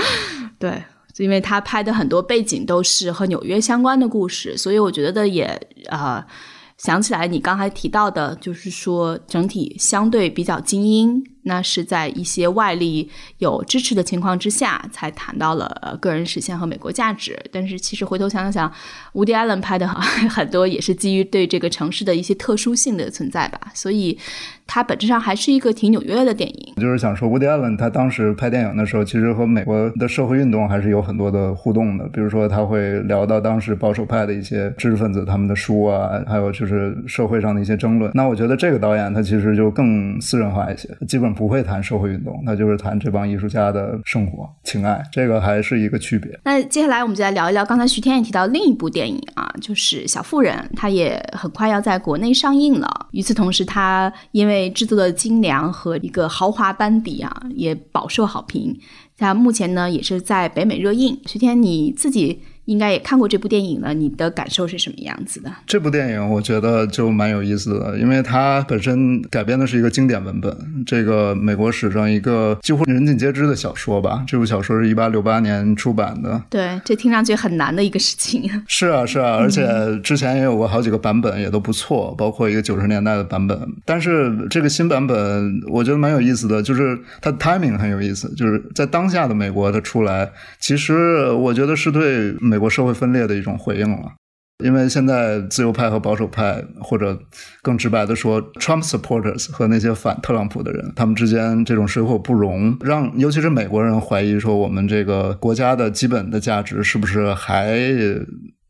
[SPEAKER 2] [LAUGHS] 对。就因为他拍的很多背景都是和纽约相关的故事，所以我觉得也呃想起来你刚才提到的，就是说整体相对比较精英。那是在一些外力有支持的情况之下，才谈到了个人实现和美国价值。但是其实回头想想，伍迪·艾伦拍的 [LAUGHS] 很多也是基于对这个城市的一些特殊性的存在吧。所以它本质上还是一个挺纽约的电影。
[SPEAKER 8] 就是想说，伍迪·艾伦他当时拍电影的时候，其实和美国的社会运动还是有很多的互动的。比如说，他会聊到当时保守派的一些知识分子他们的书啊，还有就是社会上的一些争论。那我觉得这个导演他其实就更私人化一些，基本。不会谈社会运动，那就是谈这帮艺术家的生活、情爱，这个还是一个区别。
[SPEAKER 2] 那接下来我们就来聊一聊，刚才徐天也提到另一部电影啊，就是《小妇人》，它也很快要在国内上映了。与此同时，它因为制作的精良和一个豪华班底啊，也饱受好评。它目前呢也是在北美热映。徐天，你自己应该也看过这部电影了，你的感受是什么样子的？
[SPEAKER 8] 这部电影我觉得就蛮有意思的，因为它本身改编的是一个经典文本，这个美国史上一个几乎人尽皆知的小说吧。这部小说是一八六八年出版的。
[SPEAKER 2] 对，这听上去很难的一个事情。[LAUGHS]
[SPEAKER 8] 是啊，是啊，而且之前也有过好几个版本，也都不错，包括一个九十年代的版本。但是这个新版本我觉得蛮有意思的，就是它 timing 很有意思，就是在当下的美国它出来，其实我觉得是对。美美国社会分裂的一种回应了，因为现在自由派和保守派，或者更直白的说，Trump supporters 和那些反特朗普的人，他们之间这种水火不容，让尤其是美国人怀疑说，我们这个国家的基本的价值是不是还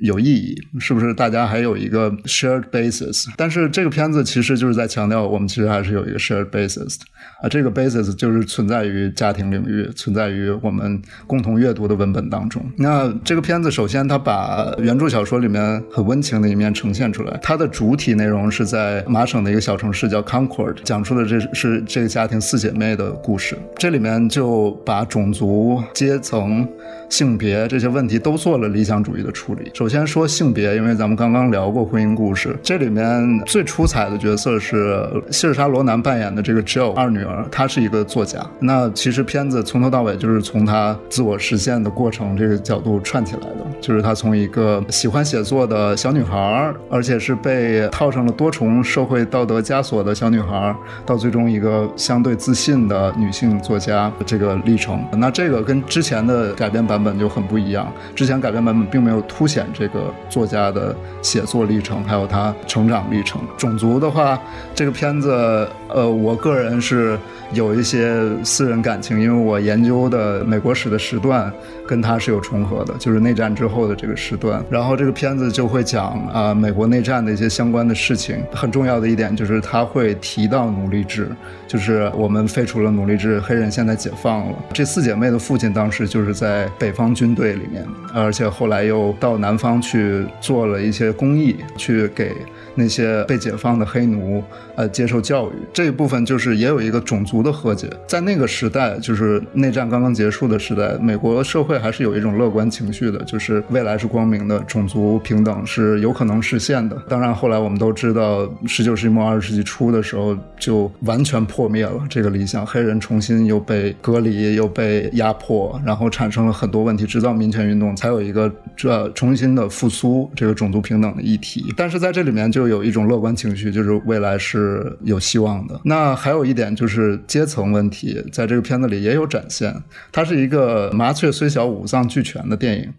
[SPEAKER 8] 有意义？是不是大家还有一个 shared basis？但是这个片子其实就是在强调，我们其实还是有一个 shared basis。啊，这个 basis 就是存在于家庭领域，存在于我们共同阅读的文本当中。那这个片子首先它把原著小说里面很温情的一面呈现出来。它的主体内容是在麻省的一个小城市叫 Concord，讲述的这是这个家庭四姐妹的故事。这里面就把种族、阶层、性别这些问题都做了理想主义的处理。首先先说性别，因为咱们刚刚聊过婚姻故事，这里面最出彩的角色是希尔莎罗南扮演的这个 Jill 二女儿。她是一个作家，那其实片子从头到尾就是从她自我实现的过程这个角度串起来的，就是她从一个喜欢写作的小女孩，而且是被套上了多重社会道德枷锁的小女孩，到最终一个相对自信的女性作家这个历程。那这个跟之前的改编版本就很不一样，之前改编版本并没有凸显这这个作家的写作历程，还有他成长历程。种族的话，这个片子，呃，我个人是。有一些私人感情，因为我研究的美国史的时段跟他是有重合的，就是内战之后的这个时段。然后这个片子就会讲啊，美国内战的一些相关的事情。很重要的一点就是他会提到奴隶制，就是我们废除了奴隶制，黑人现在解放了。这四姐妹的父亲当时就是在北方军队里面，而且后来又到南方去做了一些公益，去给。那些被解放的黑奴，呃，接受教育这一部分就是也有一个种族的和解。在那个时代，就是内战刚刚结束的时代，美国社会这还是有一种乐观情绪的，就是未来是光明的，种族平等是有可能实现的。当然，后来我们都知道，十九世纪末二十世纪初的时候就完全破灭了这个理想，黑人重新又被隔离，又被压迫，然后产生了很多问题，直到民权运动才有一个这重新的复苏这个种族平等的议题。但是在这里面。就有一种乐观情绪，就是未来是有希望的。那还有一点就是阶层问题，在这个片子里也有展现。它是一个麻雀虽小五脏俱全的电影，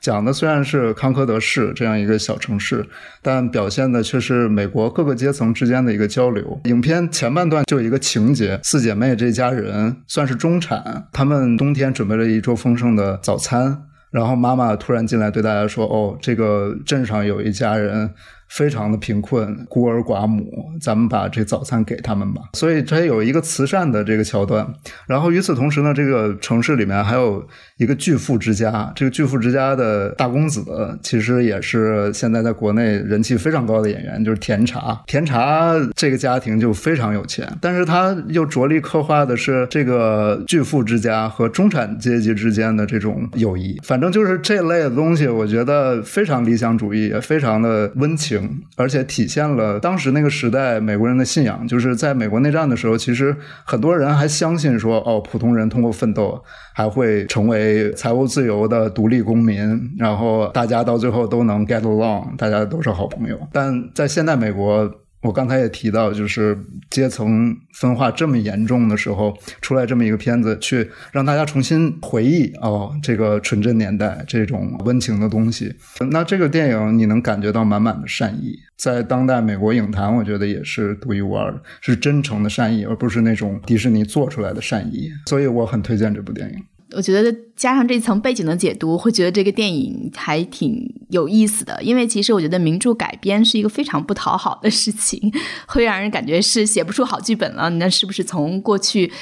[SPEAKER 8] 讲的虽然是康科德市这样一个小城市，但表现的却是美国各个阶层之间的一个交流。影片前半段就有一个情节：四姐妹这家人算是中产，她们冬天准备了一桌丰盛的早餐，然后妈妈突然进来对大家说：“哦，这个镇上有一家人。”非常的贫困，孤儿寡母，咱们把这早餐给他们吧。所以它有一个慈善的这个桥段。然后与此同时呢，这个城市里面还有一个巨富之家。这个巨富之家的大公子，其实也是现在在国内人气非常高的演员，就是甜茶。甜茶这个家庭就非常有钱，但是他又着力刻画的是这个巨富之家和中产阶级之间的这种友谊。反正就是这类的东西，我觉得非常理想主义，也非常的温情。而且体现了当时那个时代美国人的信仰，就是在美国内战的时候，其实很多人还相信说，哦，普通人通过奋斗还会成为财务自由的独立公民，然后大家到最后都能 get along，大家都是好朋友。但在现代美国。我刚才也提到，就是阶层分化这么严重的时候，出来这么一个片子，去让大家重新回忆哦，这个纯真年代这种温情的东西。那这个电影你能感觉到满满的善意，在当代美国影坛，我觉得也是独一无二的，是真诚的善意，而不是那种迪士尼做出来的善意。所以我很推荐这部电影。
[SPEAKER 2] 我觉得加上这层背景的解读，会觉得这个电影还挺有意思的。因为其实我觉得名著改编是一个非常不讨好的事情，[LAUGHS] 会让人感觉是写不出好剧本了。那是不是从过去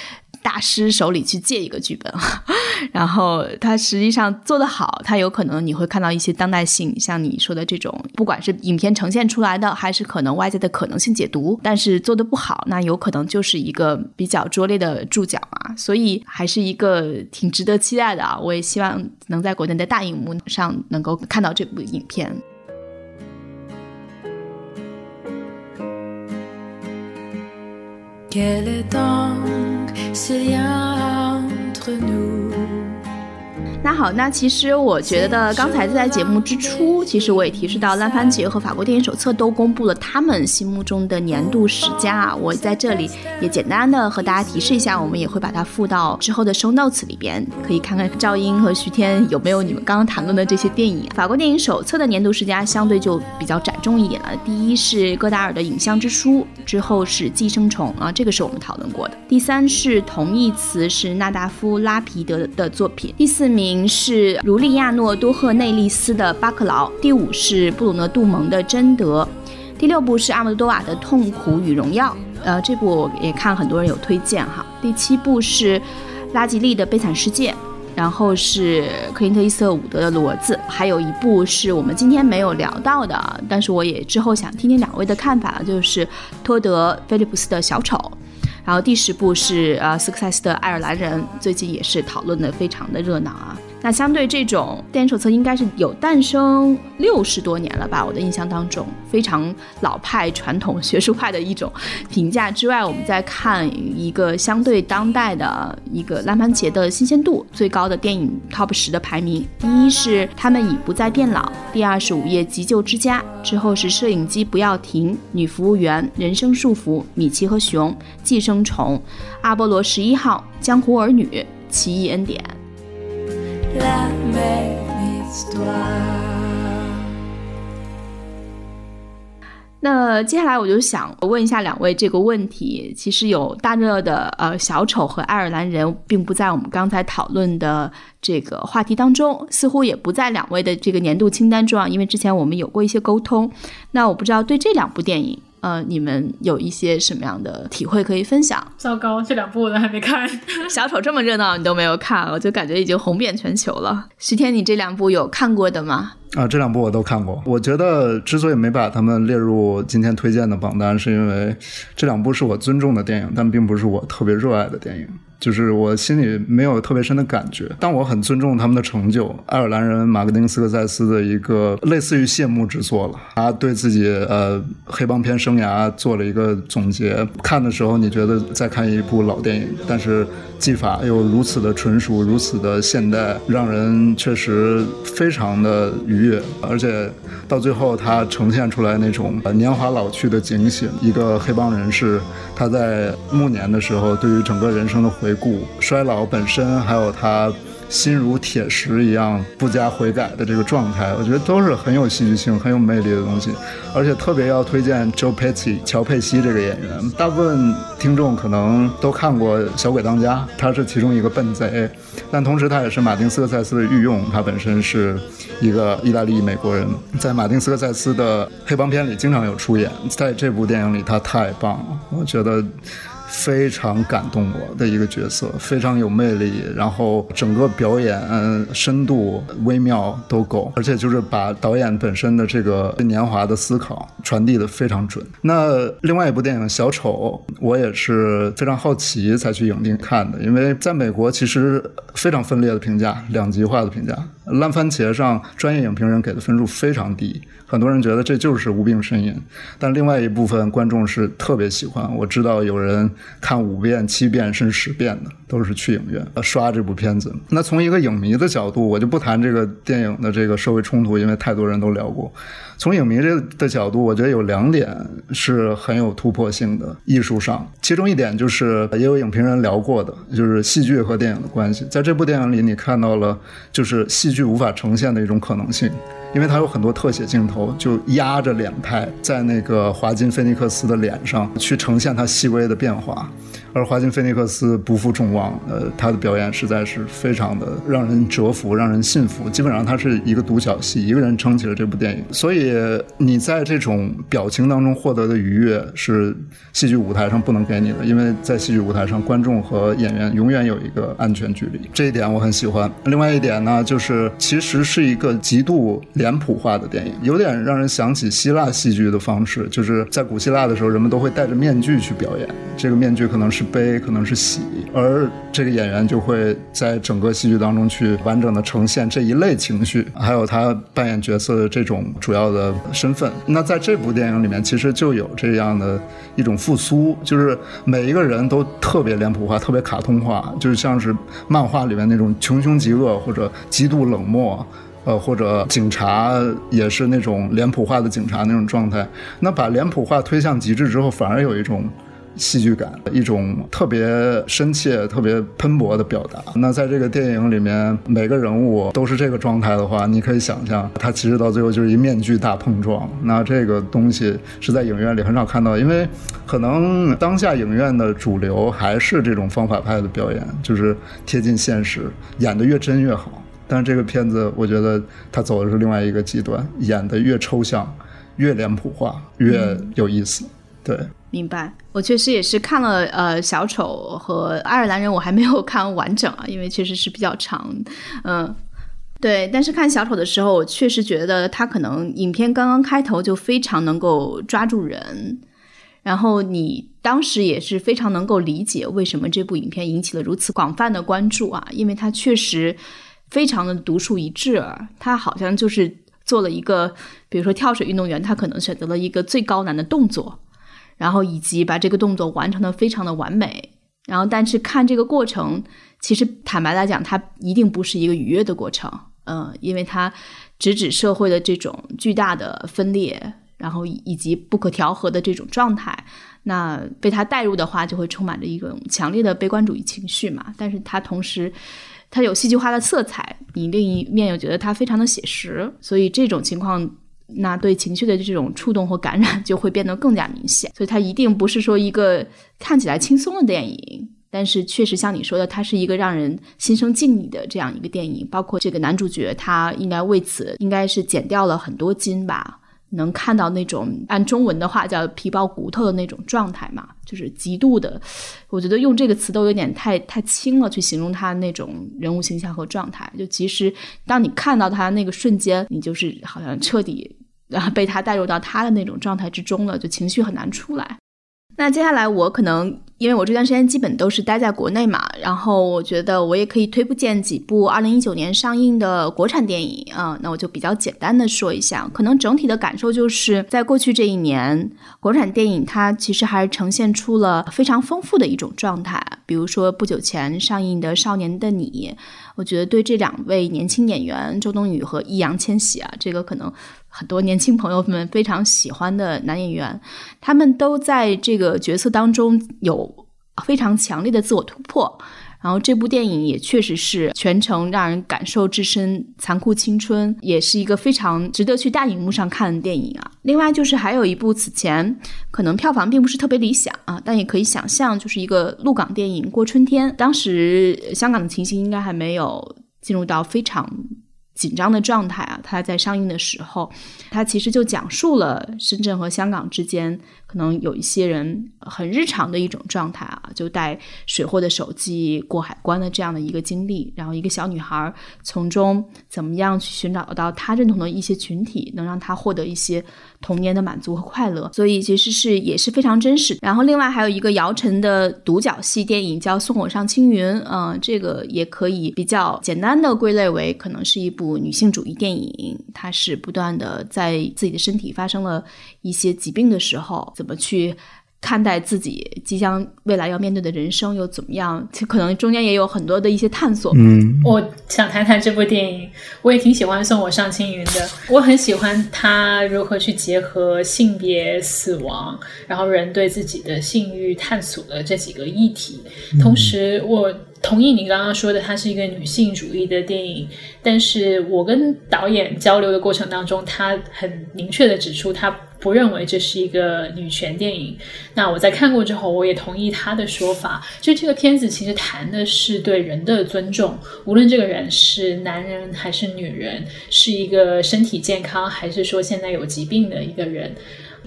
[SPEAKER 2] 大师手里去借一个剧本，[LAUGHS] 然后他实际上做得好，他有可能你会看到一些当代性，像你说的这种，不管是影片呈现出来的，还是可能外在的可能性解读，但是做的不好，那有可能就是一个比较拙劣的注脚嘛，所以还是一个挺值得期待的啊！我也希望能在国内的大荧幕上能够看到这部影片。
[SPEAKER 9] Quel est donc ce lien entre nous
[SPEAKER 2] 那好，那其实我觉得刚才在节目之初，其实我也提示到，烂番茄和法国电影手册都公布了他们心目中的年度十佳啊。我在这里也简单的和大家提示一下，我们也会把它附到之后的 show notes 里边，可以看看赵英和徐天有没有你们刚刚谈论的这些电影。法国电影手册的年度十佳相对就比较窄众一点了，第一是戈达尔的《影像之书》，之后是《寄生虫》啊，这个是我们讨论过的。第三是同义词是纳达夫拉皮德的作品，第四名。是卢利亚诺多赫内利斯的《巴克劳》，第五是布鲁诺杜蒙的《贞德》，第六部是阿莫多瓦的《痛苦与荣耀》，呃，这部也看很多人有推荐哈。第七部是拉吉利的《悲惨世界》，然后是克林特伊斯特伍德的《骡子》，还有一部是我们今天没有聊到的，但是我也之后想听听两位的看法，就是托德·菲利普斯的《小丑》。然后第十部是呃斯科塞斯的《爱尔兰人》，最近也是讨论的非常的热闹啊。那相对这种电影手册，应该是有诞生六十多年了吧？我的印象当中，非常老派、传统学术派的一种评价之外，我们再看一个相对当代的一个烂番茄的新鲜度最高的电影 Top 十的排名。第一是他们已不再变老，第二是午夜急救之家，之后是摄影机不要停、女服务员、人生束缚、米奇和熊、寄生虫、阿波罗十一号、江湖儿女、奇异恩典。
[SPEAKER 9] La même stop
[SPEAKER 2] 那接下来我就想问一下两位这个问题。其实有大热的呃小丑和爱尔兰人，并不在我们刚才讨论的这个话题当中，似乎也不在两位的这个年度清单中啊。因为之前我们有过一些沟通。那我不知道对这两部电影。呃，你们有一些什么样的体会可以分享？
[SPEAKER 7] 糟糕，这两部我都还没看。[LAUGHS]
[SPEAKER 2] 小丑这么热闹，你都没有看，我就感觉已经红遍全球了。徐天，你这两部有看过的吗？
[SPEAKER 8] 啊，这两部我都看过。我觉得之所以没把他们列入今天推荐的榜单，是因为这两部是我尊重的电影，但并不是我特别热爱的电影。就是我心里没有特别深的感觉，但我很尊重他们的成就。爱尔兰人马格丁斯科塞斯的一个类似于谢幕之作了，他对自己呃黑帮片生涯做了一个总结。看的时候你觉得在看一部老电影，但是技法又如此的纯熟，如此的现代，让人确实非常的愉悦。而且到最后他呈现出来那种年华老去的警醒，一个黑帮人士他在暮年的时候对于整个人生的回。顾衰老本身，还有他心如铁石一样不加悔改的这个状态，我觉得都是很有戏剧性、很有魅力的东西。而且特别要推荐 Joe Pesci 乔佩西这个演员，大部分听众可能都看过《小鬼当家》，他是其中一个笨贼，但同时他也是马丁斯科塞斯的御用，他本身是一个意大利美国人，在马丁斯科塞斯的黑帮片里经常有出演，在这部电影里他太棒了，我觉得。非常感动我的一个角色，非常有魅力，然后整个表演深度微妙都够，而且就是把导演本身的这个年华的思考传递的非常准。那另外一部电影《小丑》，我也是非常好奇才去影厅看的，因为在美国其实非常分裂的评价，两极化的评价，烂番茄上专业影评人给的分数非常低。很多人觉得这就是无病呻吟，但另外一部分观众是特别喜欢。我知道有人看五遍、七遍甚至十遍的，都是去影院刷这部片子。那从一个影迷的角度，我就不谈这个电影的这个社会冲突，因为太多人都聊过。从影迷这的角度，我觉得有两点是很有突破性的艺术上。其中一点就是也有影评人聊过的，就是戏剧和电影的关系。在这部电影里，你看到了就是戏剧无法呈现的一种可能性。因为它有很多特写镜头，就压着脸拍在那个华金菲尼克斯的脸上去呈现它细微的变化，而华金菲尼克斯不负众望，呃，他的表演实在是非常的让人折服，让人信服。基本上他是一个独角戏，一个人撑起了这部电影。所以你在这种表情当中获得的愉悦是戏剧舞台上不能给你的，因为在戏剧舞台上，观众和演员永远有一个安全距离，这一点我很喜欢。另外一点呢，就是其实是一个极度脸谱化的电影，有点让人想起希腊戏剧的方式，就是在古希腊的时候，人们都会戴着面具去表演，这个面具可能是悲，可能是喜，而这个演员就会在整个戏剧当中去完整的呈现这一类情绪，还有他扮演角色的这种主要的身份。那在这部电影里面，其实就有这样的一种复苏，就是每一个人都特别脸谱化，特别卡通化，就是像是漫画里面那种穷凶极恶或者极度冷漠。呃，或者警察也是那种脸谱化的警察那种状态，那把脸谱化推向极致之后，反而有一种戏剧感，一种特别深切、特别喷薄的表达。那在这个电影里面，每个人物都是这个状态的话，你可以想象，他其实到最后就是一面具大碰撞。那这个东西是在影院里很少看到，因为可能当下影院的主流还是这种方法派的表演，就是贴近现实，演得越真越好。但是这个片子，我觉得他走的是另外一个极端，演得越抽象，越脸谱化，越有意思。对，
[SPEAKER 2] 明白。我确实也是看了呃小丑和爱尔兰人，我还没有看完整啊，因为确实是比较长。嗯，对。但是看小丑的时候，我确实觉得他可能影片刚刚开头就非常能够抓住人，然后你当时也是非常能够理解为什么这部影片引起了如此广泛的关注啊，因为它确实。非常的独树一帜，他好像就是做了一个，比如说跳水运动员，他可能选择了一个最高难的动作，然后以及把这个动作完成的非常的完美，然后但是看这个过程，其实坦白来讲，它一定不是一个愉悦的过程，嗯，因为它直指社会的这种巨大的分裂，然后以及不可调和的这种状态，那被他带入的话，就会充满着一种强烈的悲观主义情绪嘛，但是他同时。它有戏剧化的色彩，你另一面又觉得它非常的写实，所以这种情况，那对情绪的这种触动和感染 [LAUGHS] 就会变得更加明显。所以它一定不是说一个看起来轻松的电影，但是确实像你说的，它是一个让人心生敬意的这样一个电影。包括这个男主角，他应该为此应该是减掉了很多斤吧。能看到那种按中文的话叫皮包骨头的那种状态嘛，就是极度的，我觉得用这个词都有点太太轻了，去形容他那种人物形象和状态。就其实当你看到他那个瞬间，你就是好像彻底啊被他带入到他的那种状态之中了，就情绪很难出来。那接下来我可能。因为我这段时间基本都是待在国内嘛，然后我觉得我也可以推不荐几部二零一九年上映的国产电影啊，那我就比较简单的说一下，可能整体的感受就是在过去这一年，国产电影它其实还是呈现出了非常丰富的一种状态，比如说不久前上映的《少年的你》，我觉得对这两位年轻演员周冬雨和易烊千玺啊，这个可能。很多年轻朋友们非常喜欢的男演员，他们都在这个角色当中有非常强烈的自我突破。然后这部电影也确实是全程让人感受置身残酷青春，也是一个非常值得去大荧幕上看的电影啊。另外就是还有一部此前可能票房并不是特别理想啊，但也可以想象，就是一个陆港电影《过春天》。当时香港的情形应该还没有进入到非常。紧张的状态啊，它在上映的时候，它其实就讲述了深圳和香港之间。可能有一些人很日常的一种状态啊，就带水货的手机过海关的这样的一个经历，然后一个小女孩从中怎么样去寻找到她认同的一些群体，能让她获得一些童年的满足和快乐，所以其实是也是非常真实。然后另外还有一个姚晨的独角戏电影叫《送我上青云》，嗯，这个也可以比较简单的归类为可能是一部女性主义电影，它是不断的在自己的身体发生了一些疾病的时候。怎么去看待自己即将未来要面对的人生，又怎么样？其实可能中间也有很多的一些探索。
[SPEAKER 8] 嗯，
[SPEAKER 7] 我想谈谈这部电影，我也挺喜欢《送我上青云》的。我很喜欢他如何去结合性别、死亡，然后人对自己的性欲探索的这几个议题。同时，我同意你刚刚说的，它是一个女性主义的电影。但是我跟导演交流的过程当中，他很明确的指出，他。不认为这是一个女权电影。那我在看过之后，我也同意他的说法，就这个片子其实谈的是对人的尊重，无论这个人是男人还是女人，是一个身体健康还是说现在有疾病的一个人。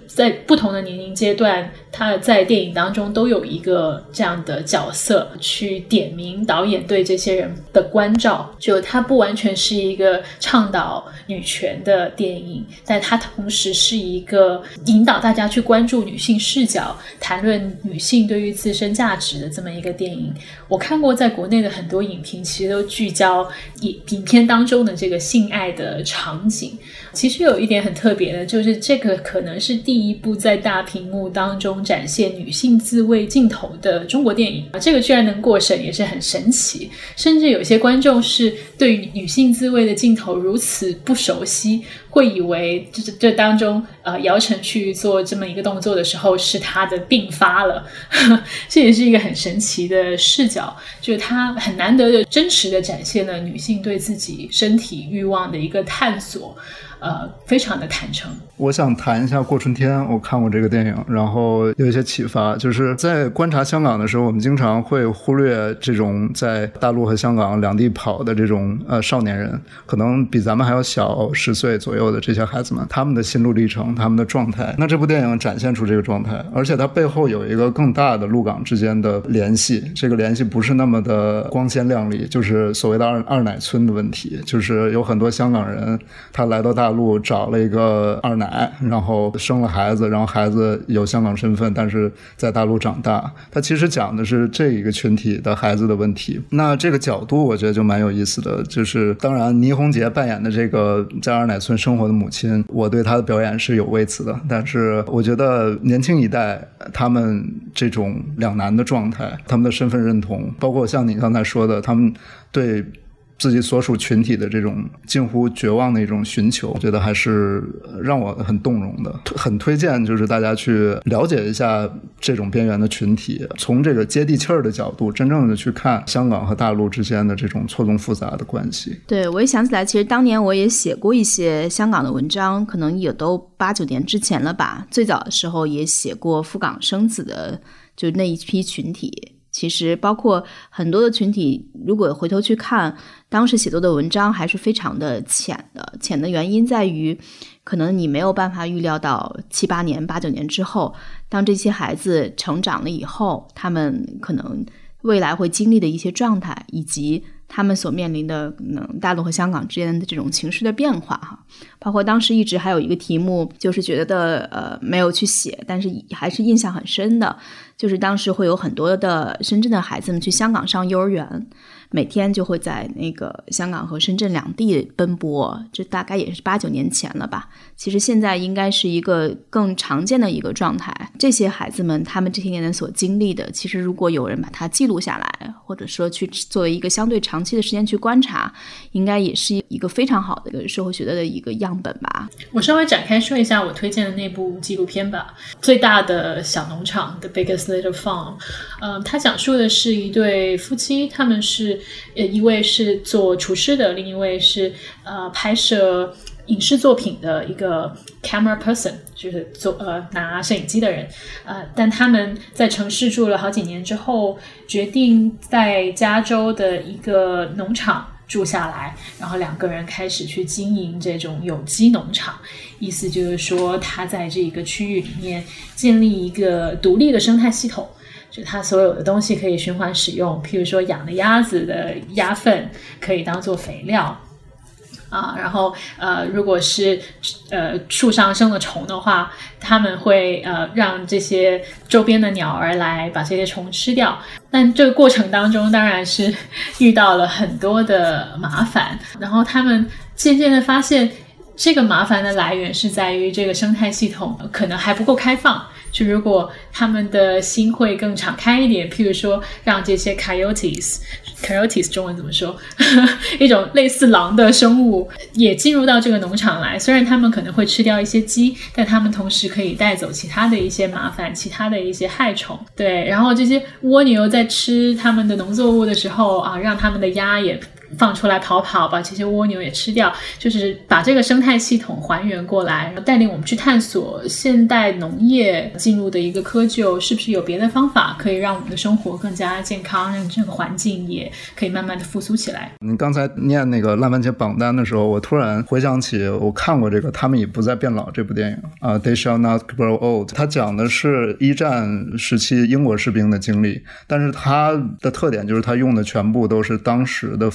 [SPEAKER 7] 在不同的年龄阶段，他在电影当中都有一个这样的角色去点名导演对这些人的关照。就他不完全是一个倡导女权的电影，但他同时是一个引导大家去关注女性视角、谈论女性对于自身价值的这么一个电影。我看过在国内的很多影评，其实都聚焦影影片当中的这个性爱的场景。其实有一点很特别的，就是这个可能是第一部在大屏幕当中展现女性自慰镜头的中国电影啊，这个居然能过审也是很神奇。甚至有些观众是对女性自慰的镜头如此不熟悉，会以为这这当中呃姚晨去做这么一个动作的时候是她的病发了，[LAUGHS] 这也是一个很神奇的视角，就是她很难得的真实的展现了女性对自己身体欲望的一个探索。呃，非常的坦诚。
[SPEAKER 8] 我想谈一下《过春天》，我看过这个电影，然后有一些启发。就是在观察香港的时候，我们经常会忽略这种在大陆和香港两地跑的这种呃少年人，可能比咱们还要小十岁左右的这些孩子们，他们的心路历程，他们的状态。那这部电影展现出这个状态，而且它背后有一个更大的陆港之间的联系。这个联系不是那么的光鲜亮丽，就是所谓的二二奶村的问题，就是有很多香港人他来到大。大陆找了一个二奶，然后生了孩子，然后孩子有香港身份，但是在大陆长大。他其实讲的是这一个群体的孩子的问题。那这个角度我觉得就蛮有意思的。就是当然，倪虹洁扮演的这个在二奶村生活的母亲，我对她的表演是有微词的。但是我觉得年轻一代他们这种两难的状态，他们的身份认同，包括像你刚才说的，他们对。自己所属群体的这种近乎绝望的一种寻求，我觉得还是让我很动容的。很推荐，就是大家去了解一下这种边缘的群体，从这个接地气儿的角度，真正的去看香港和大陆之间的这种错综复杂的关系。
[SPEAKER 2] 对，我也想起来，其实当年我也写过一些香港的文章，可能也都八九年之前了吧。最早的时候也写过赴港生子的，就那一批群体。其实，包括很多的群体，如果回头去看当时写作的文章，还是非常的浅的。浅的原因在于，可能你没有办法预料到七八年、八九年之后，当这些孩子成长了以后，他们可能未来会经历的一些状态，以及。他们所面临的可能大陆和香港之间的这种情绪的变化，哈，包括当时一直还有一个题目，就是觉得呃没有去写，但是还是印象很深的，就是当时会有很多的深圳的孩子们去香港上幼儿园。每天就会在那个香港和深圳两地奔波，这大概也是八九年前了吧。其实现在应该是一个更常见的一个状态。这些孩子们他们这些年所经历的，其实如果有人把它记录下来，或者说去作为一个相对长期的时间去观察，应该也是一个非常好的一个社会学的一个样本吧。
[SPEAKER 7] 我稍微展开说一下我推荐的那部纪录片吧，《最大的小农场》The Biggest Little Farm。嗯，它讲述的是一对夫妻，他们是。呃，一位是做厨师的，另一位是呃拍摄影视作品的一个 camera person，就是做呃拿摄影机的人。呃，但他们在城市住了好几年之后，决定在加州的一个农场住下来，然后两个人开始去经营这种有机农场。意思就是说，他在这个区域里面建立一个独立的生态系统。就它所有的东西可以循环使用，譬如说养的鸭子的鸭粪可以当做肥料啊，然后呃，如果是呃树上生了虫的话，他们会呃让这些周边的鸟儿来把这些虫吃掉。但这个过程当中当然是 [LAUGHS] 遇到了很多的麻烦，然后他们渐渐的发现，这个麻烦的来源是在于这个生态系统可能还不够开放。就如果他们的心会更敞开一点，譬如说让这些 coyotes，coyotes 中文怎么说？[LAUGHS] 一种类似狼的生物也进入到这个农场来。虽然他们可能会吃掉一些鸡，但他们同时可以带走其他的一些麻烦，其他的一些害虫。对，然后这些蜗牛在吃他们的农作物的时候啊，让他们的鸭也。放出来跑跑，把这些蜗牛也吃掉，就是把这个生态系统还原过来，然后带领我们去探索现代农业进入的一个窠臼，是不是有别的方法可以让我们的生活更加健康，让这个环境也可以慢慢的复苏起来。
[SPEAKER 8] 你刚才念那个烂番茄榜单的时候，我突然回想起我看过这个《他们已不再变老》这部电影啊，《They Shall Not Grow Old》，它讲的是一战时期英国士兵的经历，但是它的特点就是它用的全部都是当时的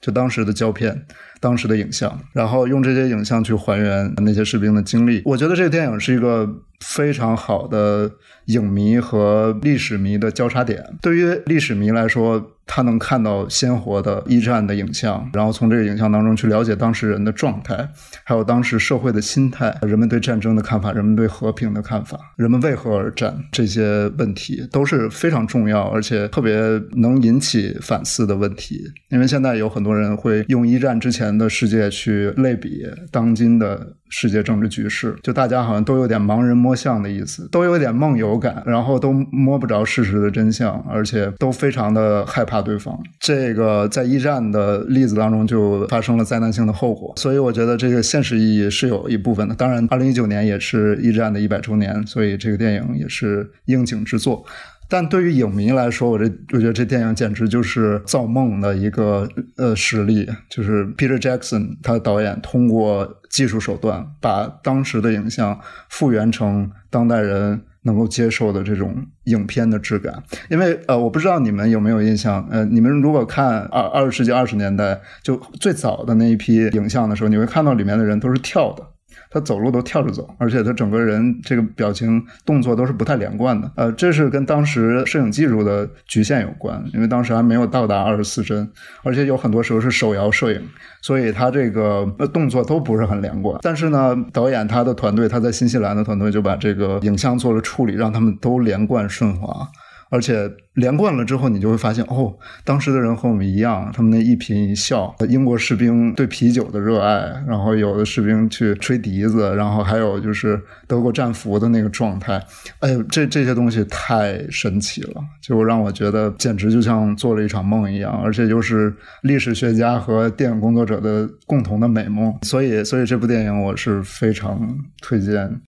[SPEAKER 8] 就当时的胶片。当时的影像，然后用这些影像去还原那些士兵的经历。我觉得这个电影是一个非常好的影迷和历史迷的交叉点。对于历史迷来说，他能看到鲜活的一战的影像，然后从这个影像当中去了解当时人的状态，还有当时社会的心态，人们对战争的看法，人们对和平的看法，人们为何而战，这些问题都是非常重要，而且特别能引起反思的问题。因为现在有很多人会用一战之前。的世界去类比当今的世界政治局势，就大家好像都有点盲人摸象的意思，都有点梦游感，然后都摸不着事实的真相，而且都非常的害怕对方。这个在一战的例子当中就发生了灾难性的后果，所以我觉得这个现实意义是有一部分的。当然，二零一九年也是一战的一百周年，所以这个电影也是应景之作。但对于影迷来说，我这我觉得这电影简直就是造梦的一个呃实例，就是 Peter Jackson 他导演通过技术手段把当时的影像复原成当代人能够接受的这种影片的质感。因为呃，我不知道你们有没有印象，呃，你们如果看二二十世纪二十年代就最早的那一批影像的时候，你会看到里面的人都是跳的。他走路都跳着走，而且他整个人这个表情动作都是不太连贯的。呃，这是跟当时摄影技术的局限有关，因为当时还没有到达二十四帧，而且有很多时候是手摇摄影，所以他这个动作都不是很连贯。但是呢，导演他的团队，他在新西兰的团队就把这个影像做了处理，让他们都连贯顺滑。而且连贯了之后，你就会发现，哦，当时的人和我们一样，他们那一颦一笑，英国士兵对啤酒的热爱，然后有的士兵去吹笛子，然后还有就是德国战俘的那个状态，哎呦，这这些东西太神奇了，就让我觉得简直就像做了一场梦一样，而且又是历史学家和电影工作者的共同的美梦，所以，所以这部电影我是非常推荐。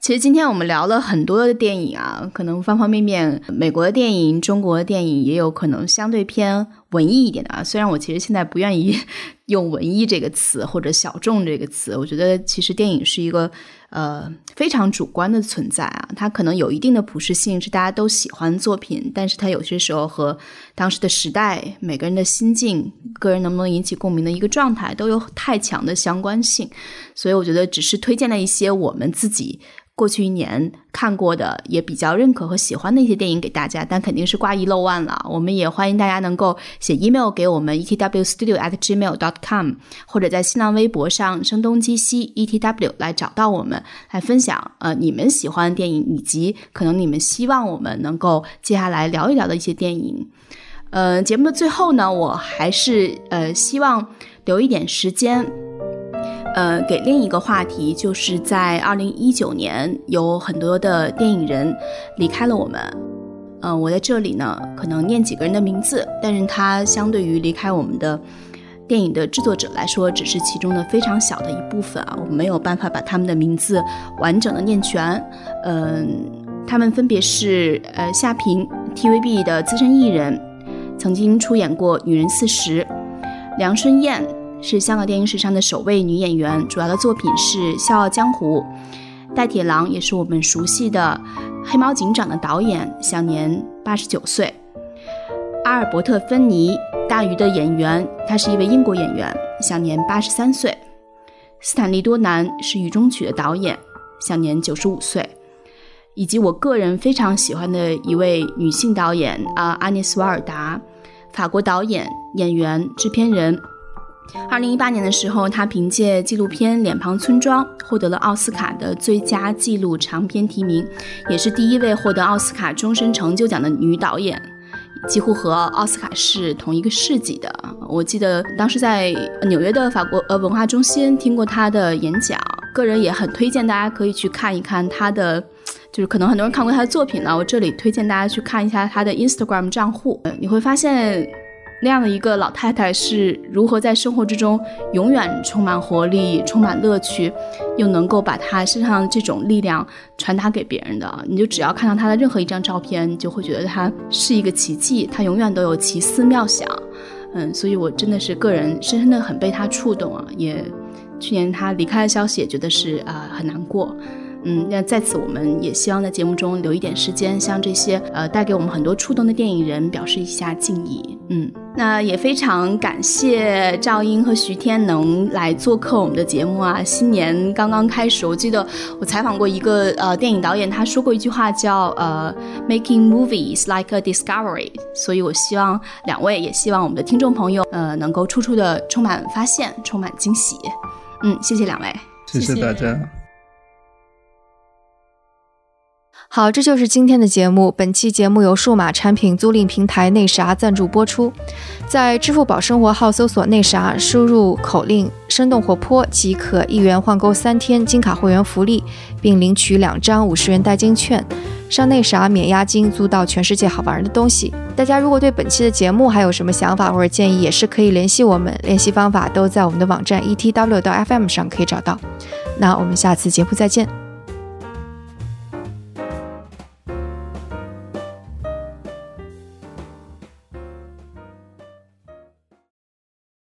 [SPEAKER 2] 其实今天我们聊了很多的电影啊，可能方方面面，美国的电影、中国的电影也有可能相对偏文艺一点的啊。虽然我其实现在不愿意用文艺这个词或者小众这个词，我觉得其实电影是一个呃非常主观的存在啊。它可能有一定的普适性，是大家都喜欢作品，但是它有些时候和当时的时代、每个人的心境、个人能不能引起共鸣的一个状态都有太强的相关性。所以我觉得只是推荐了一些我们自己。过去一年看过的也比较认可和喜欢的一些电影给大家，但肯定是挂一漏万了。我们也欢迎大家能够写 email 给我们 etwstudio@gmail.com，或者在新浪微博上声东击西 etw 来找到我们，来分享呃你们喜欢的电影，以及可能你们希望我们能够接下来聊一聊的一些电影。呃，节目的最后呢，我还是呃希望留一点时间。呃，给另一个话题，就是在二零一九年，有很多的电影人离开了我们。嗯，我在这里呢，可能念几个人的名字，但是他相对于离开我们的电影的制作者来说，只是其中的非常小的一部分啊，我没有办法把他们的名字完整的念全。嗯，他们分别是呃夏平 TVB 的资深艺人，曾经出演过《女人四十》，梁春燕。是香港电影史上的首位女演员，主要的作品是《笑傲江湖》。戴铁郎也是我们熟悉的《黑猫警长》的导演，享年八十九岁。阿尔伯特·芬尼，大鱼的演员，他是一位英国演员，享年八十三岁。斯坦利·多南是《雨中曲》的导演，享年九十五岁。以及我个人非常喜欢的一位女性导演啊，安妮斯·瓦尔达，法国导演、演员、制片人。二零一八年的时候，她凭借纪录片《脸庞村庄》获得了奥斯卡的最佳纪录长片提名，也是第一位获得奥斯卡终身成就奖的女导演，几乎和奥斯卡是同一个世纪的。我记得当时在纽约的法国呃文化中心听过她的演讲，个人也很推荐大家可以去看一看她的，就是可能很多人看过她的作品呢。我这里推荐大家去看一下她的 Instagram 账户，你会发现。那样的一个老太太是如何在生活之中永远充满活力、充满乐趣，又能够把她身上这种力量传达给别人的。你就只要看到她的任何一张照片，你就会觉得她是一个奇迹，她永远都有奇思妙想。嗯，所以我真的是个人深深的很被她触动啊！也去年她离开的消息，也觉得是啊、很难过。嗯，那在此我们也希望在节目中留一点时间，向这些呃带给我们很多触动的电影人表示一下敬意。嗯，那也非常感谢赵英和徐天能来做客我们的节目啊。新年刚刚开始，我记得我采访过一个呃电影导演，他说过一句话叫呃 “Making movies like a discovery”，所以我希望两位也希望我们的听众朋友呃能够处处的充满发现，充满惊喜。嗯，谢谢两位，
[SPEAKER 8] 谢谢大家。
[SPEAKER 1] 好，这就是今天的节目。本期节目由数码产品租赁平台内啥赞助播出。在支付宝生活号搜索“内啥”，输入口令“生动活泼”即可一元换购三天金卡会员福利，并领取两张五十元代金券。上内啥免押金租到全世界好玩的东西。大家如果对本期的节目还有什么想法或者建议，也是可以联系我们。联系方法都在我们的网站 etw 到 FM 上可以找到。那我们下次节目再见。